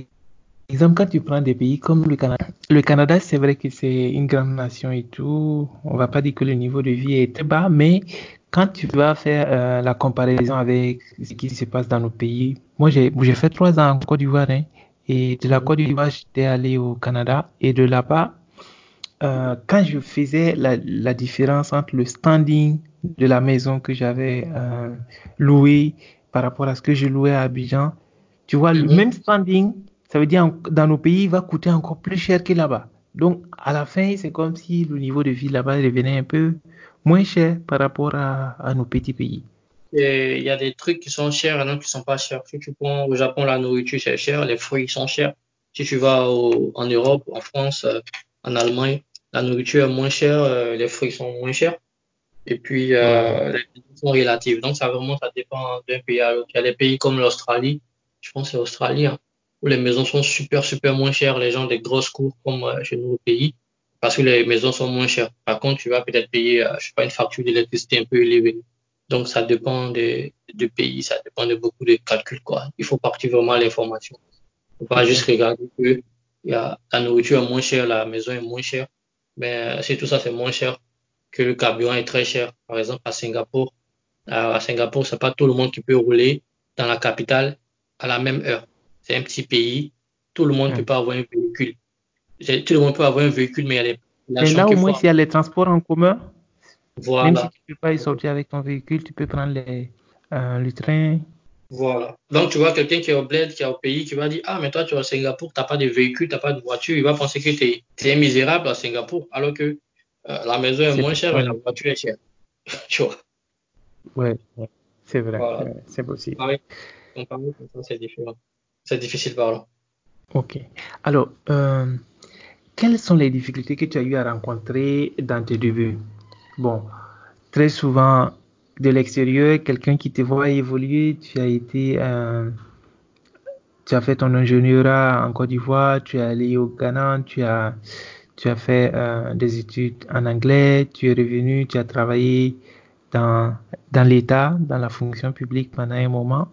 Speaker 2: exemple, quand tu prends des pays comme le Canada, le Canada, c'est vrai que c'est une grande nation et tout. On va pas dire que le niveau de vie est très bas, mais quand tu vas faire euh, la comparaison avec ce qui se passe dans nos pays, moi j'ai fait trois ans en Côte d'Ivoire hein, et de la Côte d'Ivoire j'étais allé au Canada et de là-bas, euh, quand je faisais la, la, différence entre le standing de la maison que j'avais euh, loué par rapport à ce que je louais à Abidjan, tu vois, le mhm. même standing, ça veut dire dans nos pays, il va coûter encore plus cher que là-bas. Donc, à la fin, c'est comme si le niveau de vie là-bas devenait un peu moins cher par rapport à, nos petits pays.
Speaker 1: Il y a des trucs qui sont chers et d'autres qui sont pas chers. Si tu prends au Japon, la nourriture c'est cher, les fruits sont chers. Si tu vas en Europe, en France, euh, en Allemagne, la nourriture est moins chère, euh, les fruits sont moins chers. Et puis, euh, les prix sont relatifs. Donc, ça vraiment, ça dépend d'un pays à l'autre. Il y a des pays comme l'Australie, je pense que c'est l'Australie, hein, où les maisons sont super, super moins chères. Les gens ont des grosses cours comme chez nous au pays parce que les maisons sont moins chères. Par contre, tu vas peut-être payer, euh, je sais pas, une facture d'électricité un peu élevée. Donc, ça dépend du pays, ça dépend de beaucoup de calculs, quoi. Il faut partir vraiment à l'information. Il faut pas juste regarder que y a, la nourriture est moins chère, la maison est moins chère. Mais euh, si tout ça, c'est moins cher que le carburant est très cher. Par exemple, à Singapour, à Singapour, c'est pas tout le monde qui peut rouler dans la capitale à la même heure. C'est un petit pays. Tout le monde ne peut pas avoir un véhicule tout le monde peut avoir un véhicule, mais il y a des
Speaker 2: Mais là, au moins, s'il y a les transports en commun, voilà. même si tu ne peux pas y sortir avec ton véhicule, tu peux prendre les, euh, le train.
Speaker 1: Voilà. Donc, tu vois quelqu'un qui est au bled, qui est au pays, qui va dire Ah, mais toi, tu es à Singapour, tu n'as pas de véhicule, tu n'as pas de voiture. Il va penser que tu es, misérable à Singapour, alors que euh, la maison est, moins chère, mais la voiture est chère. [LAUGHS] tu vois.
Speaker 2: Ouais, c'est vrai. C'est possible.
Speaker 1: c'est différent. C'est difficile par là.
Speaker 2: Ok. Alors, euh, quelles sont les difficultés que tu as eu à rencontrer dans tes débuts Bon, très souvent, de l'extérieur, quelqu'un qui te voit évoluer, tu as été, euh, tu as fait ton ingénierat en Côte d'Ivoire, tu es allé au Ghana, tu as, tu as fait euh, des études en anglais, tu es revenu, tu as travaillé dans, dans l'État, dans la fonction publique pendant un moment.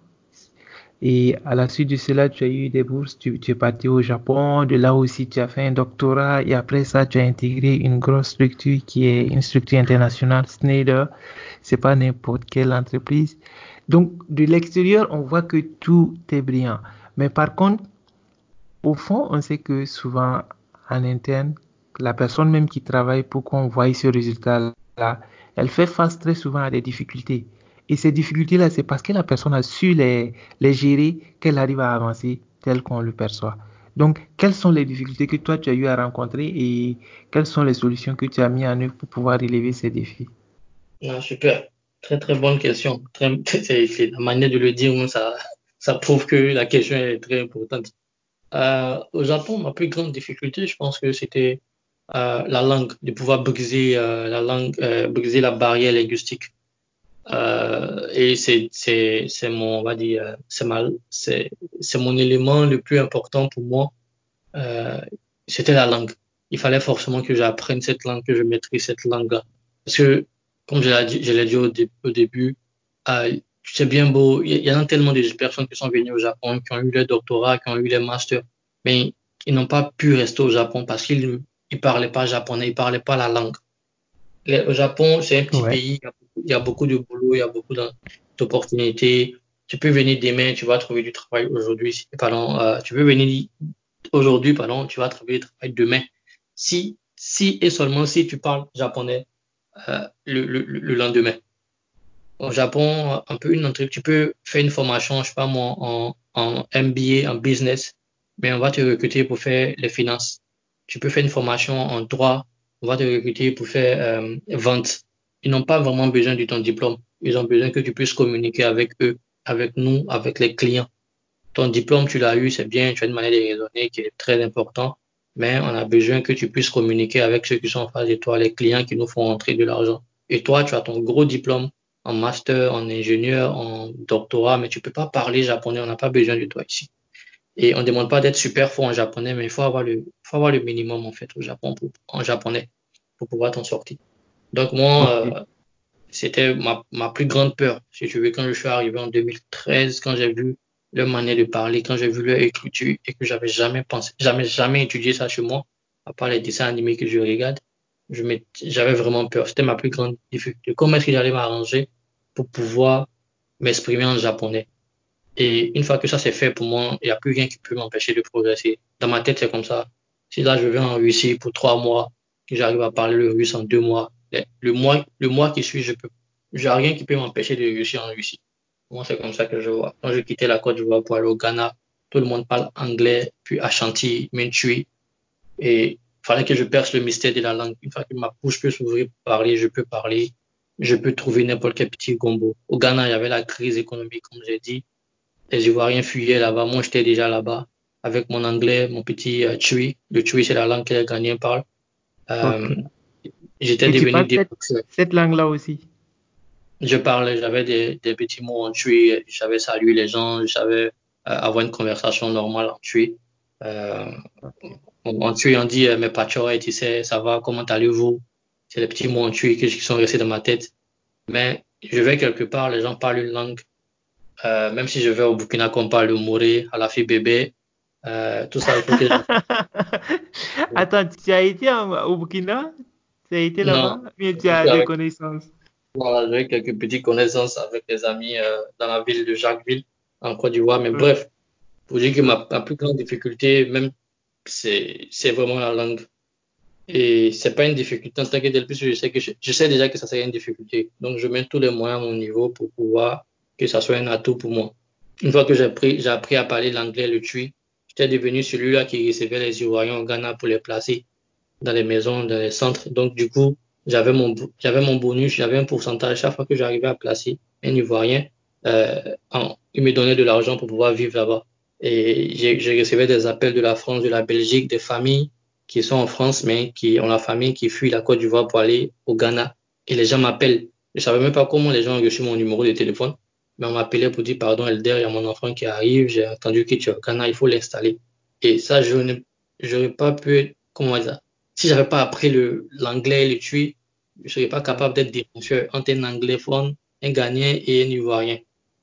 Speaker 2: Et à la suite de cela, tu as eu des bourses, tu, es parti au Japon, de là aussi tu as fait un doctorat et après ça, tu as intégré une grosse structure qui est une structure internationale, Schneider. C'est pas n'importe quelle entreprise. Donc, de l'extérieur, on voit que tout est brillant. Mais par contre, au fond, on sait que souvent, en interne, la personne même qui travaille pour qu'on voie ce résultat-là, elle fait face très souvent à des difficultés. Et ces difficultés-là, c'est parce que la personne a su les, les gérer qu'elle arrive à avancer tel qu'on le perçoit. Donc, quelles sont les difficultés que toi, tu as eu à rencontrer et quelles sont les solutions que tu as mis en œuvre pour pouvoir relever ces défis?
Speaker 1: Ah, Super. Très, très bonne question. [LAUGHS] la manière de le dire, ça, ça prouve que la question est très importante. Euh, au Japon, ma plus grande difficulté, je pense que c'était euh, la langue, de pouvoir briser euh, la langue, briser la barrière linguistique. Euh, et c'est c'est mon on va dire c'est mal c'est c'est mon élément le plus important pour moi. Euh, c'était la langue. Il fallait forcément que j'apprenne cette langue que je maîtrise cette langue parce que comme je l'ai dit je l'ai dit au, au début euh, c'est bien beau il y, en a tellement de personnes qui sont venues au Japon qui ont eu le doctorat qui ont eu les masters mais ils n'ont pas pu rester au Japon parce qu'ils ils parlaient pas japonais ils parlaient pas la langue. Au Japon c'est un petit pays il y a beaucoup de boulot, il y a beaucoup d'opportunités. Tu peux venir demain, tu vas trouver du travail aujourd'hui. Pardon, euh, tu peux venir aujourd'hui, pardon, tu vas trouver du travail demain. Si, si et seulement si tu parles japonais euh, le, le, le, lendemain. Au Japon, un peu une entrée, tu peux faire une formation, je sais pas moi, en, en MBA, en business, mais on va te recruter pour faire les finances. Tu peux faire une formation en droit, on va te recruter pour faire euh, vente ils n'ont pas vraiment besoin de ton diplôme. Ils ont besoin que tu puisses communiquer avec eux, avec nous, avec les clients. Ton diplôme, tu l'as eu, c'est bien, tu as une manière de raisonner qui est très important, mais on a besoin que tu puisses communiquer avec ceux qui sont en face de toi, les clients qui nous font entrer de l'argent. Et toi, tu as ton gros diplôme en master, en ingénieur, en doctorat, mais tu peux pas parler japonais, on n'a pas besoin de toi ici. Et on ne demande pas d'être super fort en japonais, mais il faut avoir le, faut avoir le minimum, en fait, au Japon, en japonais, pour pouvoir t'en sortir. Donc moi, euh, c'était ma, ma plus grande peur, si tu veux, quand je suis arrivé en 2013, quand j'ai vu leur manière de parler, quand j'ai vu leur écriture et que j'avais jamais pensé, jamais, jamais étudié ça chez moi, à part les dessins animés que je regarde, j'avais vraiment peur. C'était ma plus grande difficulté. Comment est-ce que j'allais m'arranger pour pouvoir m'exprimer en japonais? Et une fois que ça c'est fait pour moi, il n'y a plus rien qui peut m'empêcher de progresser. Dans ma tête, c'est comme ça. Si là, je vais en Russie pour trois mois, que j'arrive à parler le russe en deux mois, le mois, le mois qui suit, je peux, j'ai rien qui peut m'empêcher de réussir en Russie. Moi, c'est comme ça que je vois. Quand je quittais la Côte d'Ivoire pour aller au Ghana, tout le monde parle anglais, puis Ashanti, Mentui. Et fallait que je perce le mystère de la langue. Une fois que ma bouche peut s'ouvrir pour parler, je peux parler. Je peux trouver n'importe quel petit gombo. Au Ghana, il y avait la crise économique, comme j'ai dit. Les Ivoiriens fuyaient là-bas. Moi, j'étais déjà là-bas avec mon anglais, mon petit euh. Le Tui, c'est la langue que les Ghanéens parlent. Euh, J'étais devenu
Speaker 2: des... cette, cette langue-là aussi.
Speaker 1: Je parlais, j'avais des, des, petits mots en tui, je savais saluer les gens, je savais euh, avoir une conversation normale en tui. Euh, en tui, on dit, euh, mais et tu sais, ça va, comment allez-vous? C'est les petits mots en tui qui sont restés dans ma tête. Mais je vais quelque part, les gens parlent une langue. Euh, même si je vais au Burkina, qu'on parle le Moré, à la fille bébé, euh, tout ça. Que [LAUGHS]
Speaker 2: Attends, tu as été au Burkina? Tu as été là-bas? Mais tu as des connaissances?
Speaker 1: Voilà, j'ai quelques petites connaissances avec des amis euh, dans la ville de Jacquesville, en Côte d'Ivoire. Mais bref, pour dire que ma, ma plus grande difficulté, même, c'est, c'est vraiment la langue. Et c'est pas une difficulté en tant que tel, puisque je sais que je, je, sais déjà que ça serait une difficulté. Donc, je mets tous les moyens à mon niveau pour pouvoir que ça soit un atout pour moi. Une fois que j'ai appris, j'ai appris à parler l'anglais, le tui, j'étais devenu celui-là qui recevait les Ivoiriens au Ghana pour les placer dans les maisons, dans les centres. Donc, du coup, j'avais mon, j'avais mon bonus, j'avais un pourcentage chaque fois que j'arrivais à placer un Ivoirien. Euh, il me donnait de l'argent pour pouvoir vivre là-bas. Et j'ai recevais des appels de la France, de la Belgique, des familles qui sont en France, mais qui ont la famille qui fuit la Côte d'Ivoire pour aller au Ghana. Et les gens m'appellent. Je savais même pas comment les gens ont reçu mon numéro de téléphone, mais on m'appelait pour dire, pardon, Elder, il y a mon enfant qui arrive, j'ai entendu que tu es au Ghana, il faut l'installer. Et ça, je n'aurais pas pu, comment dire, si j'avais pas appris le l'anglais, le tui, Je serais pas capable d'être différencié entre un anglophone, un Ghanéen et un Ivoirien.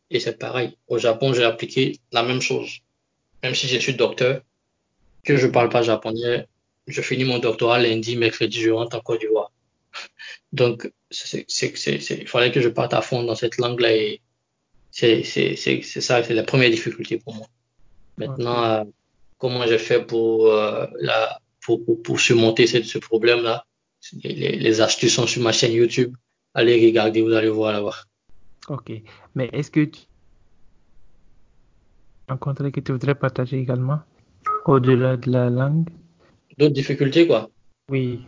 Speaker 1: Et c'est pareil. Au Japon, j'ai appliqué la même chose. Même si je suis docteur, que je parle pas japonais, je finis mon doctorat lundi, mercredi, je rentre en Côte d'Ivoire. [LAUGHS] Donc, il fallait que je parte à fond dans cette langue-là et c'est ça, c'est la première difficulté pour moi. Maintenant, euh, comment j'ai fait pour, euh, la, pour, pour, surmonter ce problème-là les, les, astuces sont sur ma chaîne YouTube. Allez regarder, vous allez voir là-bas.
Speaker 2: Ok. Mais est-ce que tu rencontré que tu voudrais partager également? Au-delà de la langue?
Speaker 1: D'autres difficultés, quoi?
Speaker 2: Oui.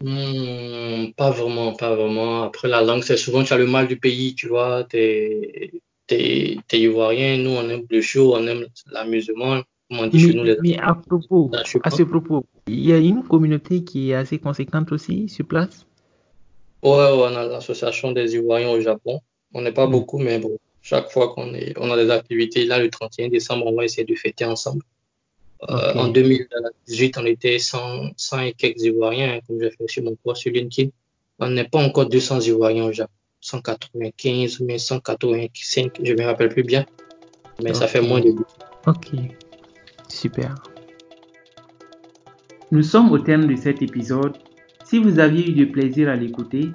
Speaker 1: Hmm, pas vraiment, pas vraiment. Après, la langue, c'est souvent tu as le mal du pays, tu vois. T'es es, ivoirien, nous, on aime le show, on aime l'amusement.
Speaker 2: Mais, nous, mais à propos, à ce propos, il y a une communauté qui est assez conséquente aussi sur place?
Speaker 1: Ouais, on a l'association des Ivoiriens au Japon. On n'est pas beaucoup, mais bon, chaque fois qu'on est, on a des activités, là, le 31 décembre, on va essayer de fêter ensemble. Euh, en 2018, on était 100, 100 et quelques Ivoiriens, comme j'ai fait sur mon post sur LinkedIn. On n'est pas encore 200 Ivoiriens au Japon. 195, mais 185, je ne me rappelle plus bien. Mais ça fait moins de
Speaker 2: Ok. Super. Nous sommes au terme de cet épisode. Si vous aviez eu du plaisir à l'écouter,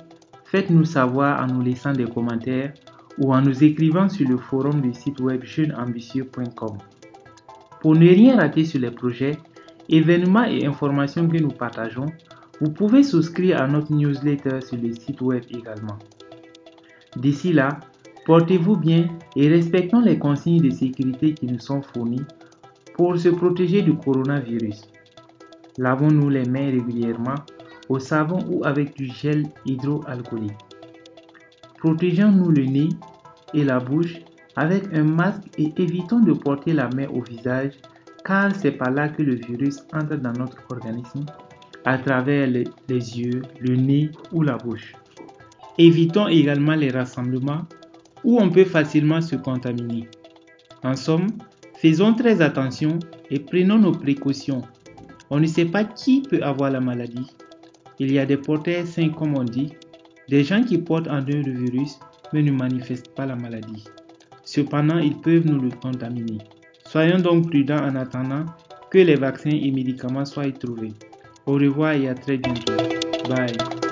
Speaker 2: faites-nous savoir en nous laissant des commentaires ou en nous écrivant sur le forum du site web jeuneambitieux.com. Pour ne rien rater sur les projets, événements et informations que nous partageons, vous pouvez souscrire à notre newsletter sur le site web également. D'ici là, portez-vous bien et respectons les consignes de sécurité qui nous sont fournies pour se protéger du coronavirus. Lavons-nous les mains régulièrement au savon ou avec du gel hydroalcoolique. Protégeons-nous le nez et la bouche avec un masque et évitons de porter la main au visage car c'est par là que le virus entre dans notre organisme à travers les, yeux, le nez ou la bouche. Évitons également les rassemblements où on peut facilement se contaminer. En somme, faisons très attention et prenons nos précautions. On ne sait pas qui peut avoir la maladie. Il y a des porteurs sains comme on dit, des gens qui portent en eux le virus mais ne manifestent pas la maladie. Cependant, ils peuvent nous le contaminer. Soyons donc prudents en attendant que les vaccins et médicaments soient trouvés. Au revoir et à très bientôt. Bye.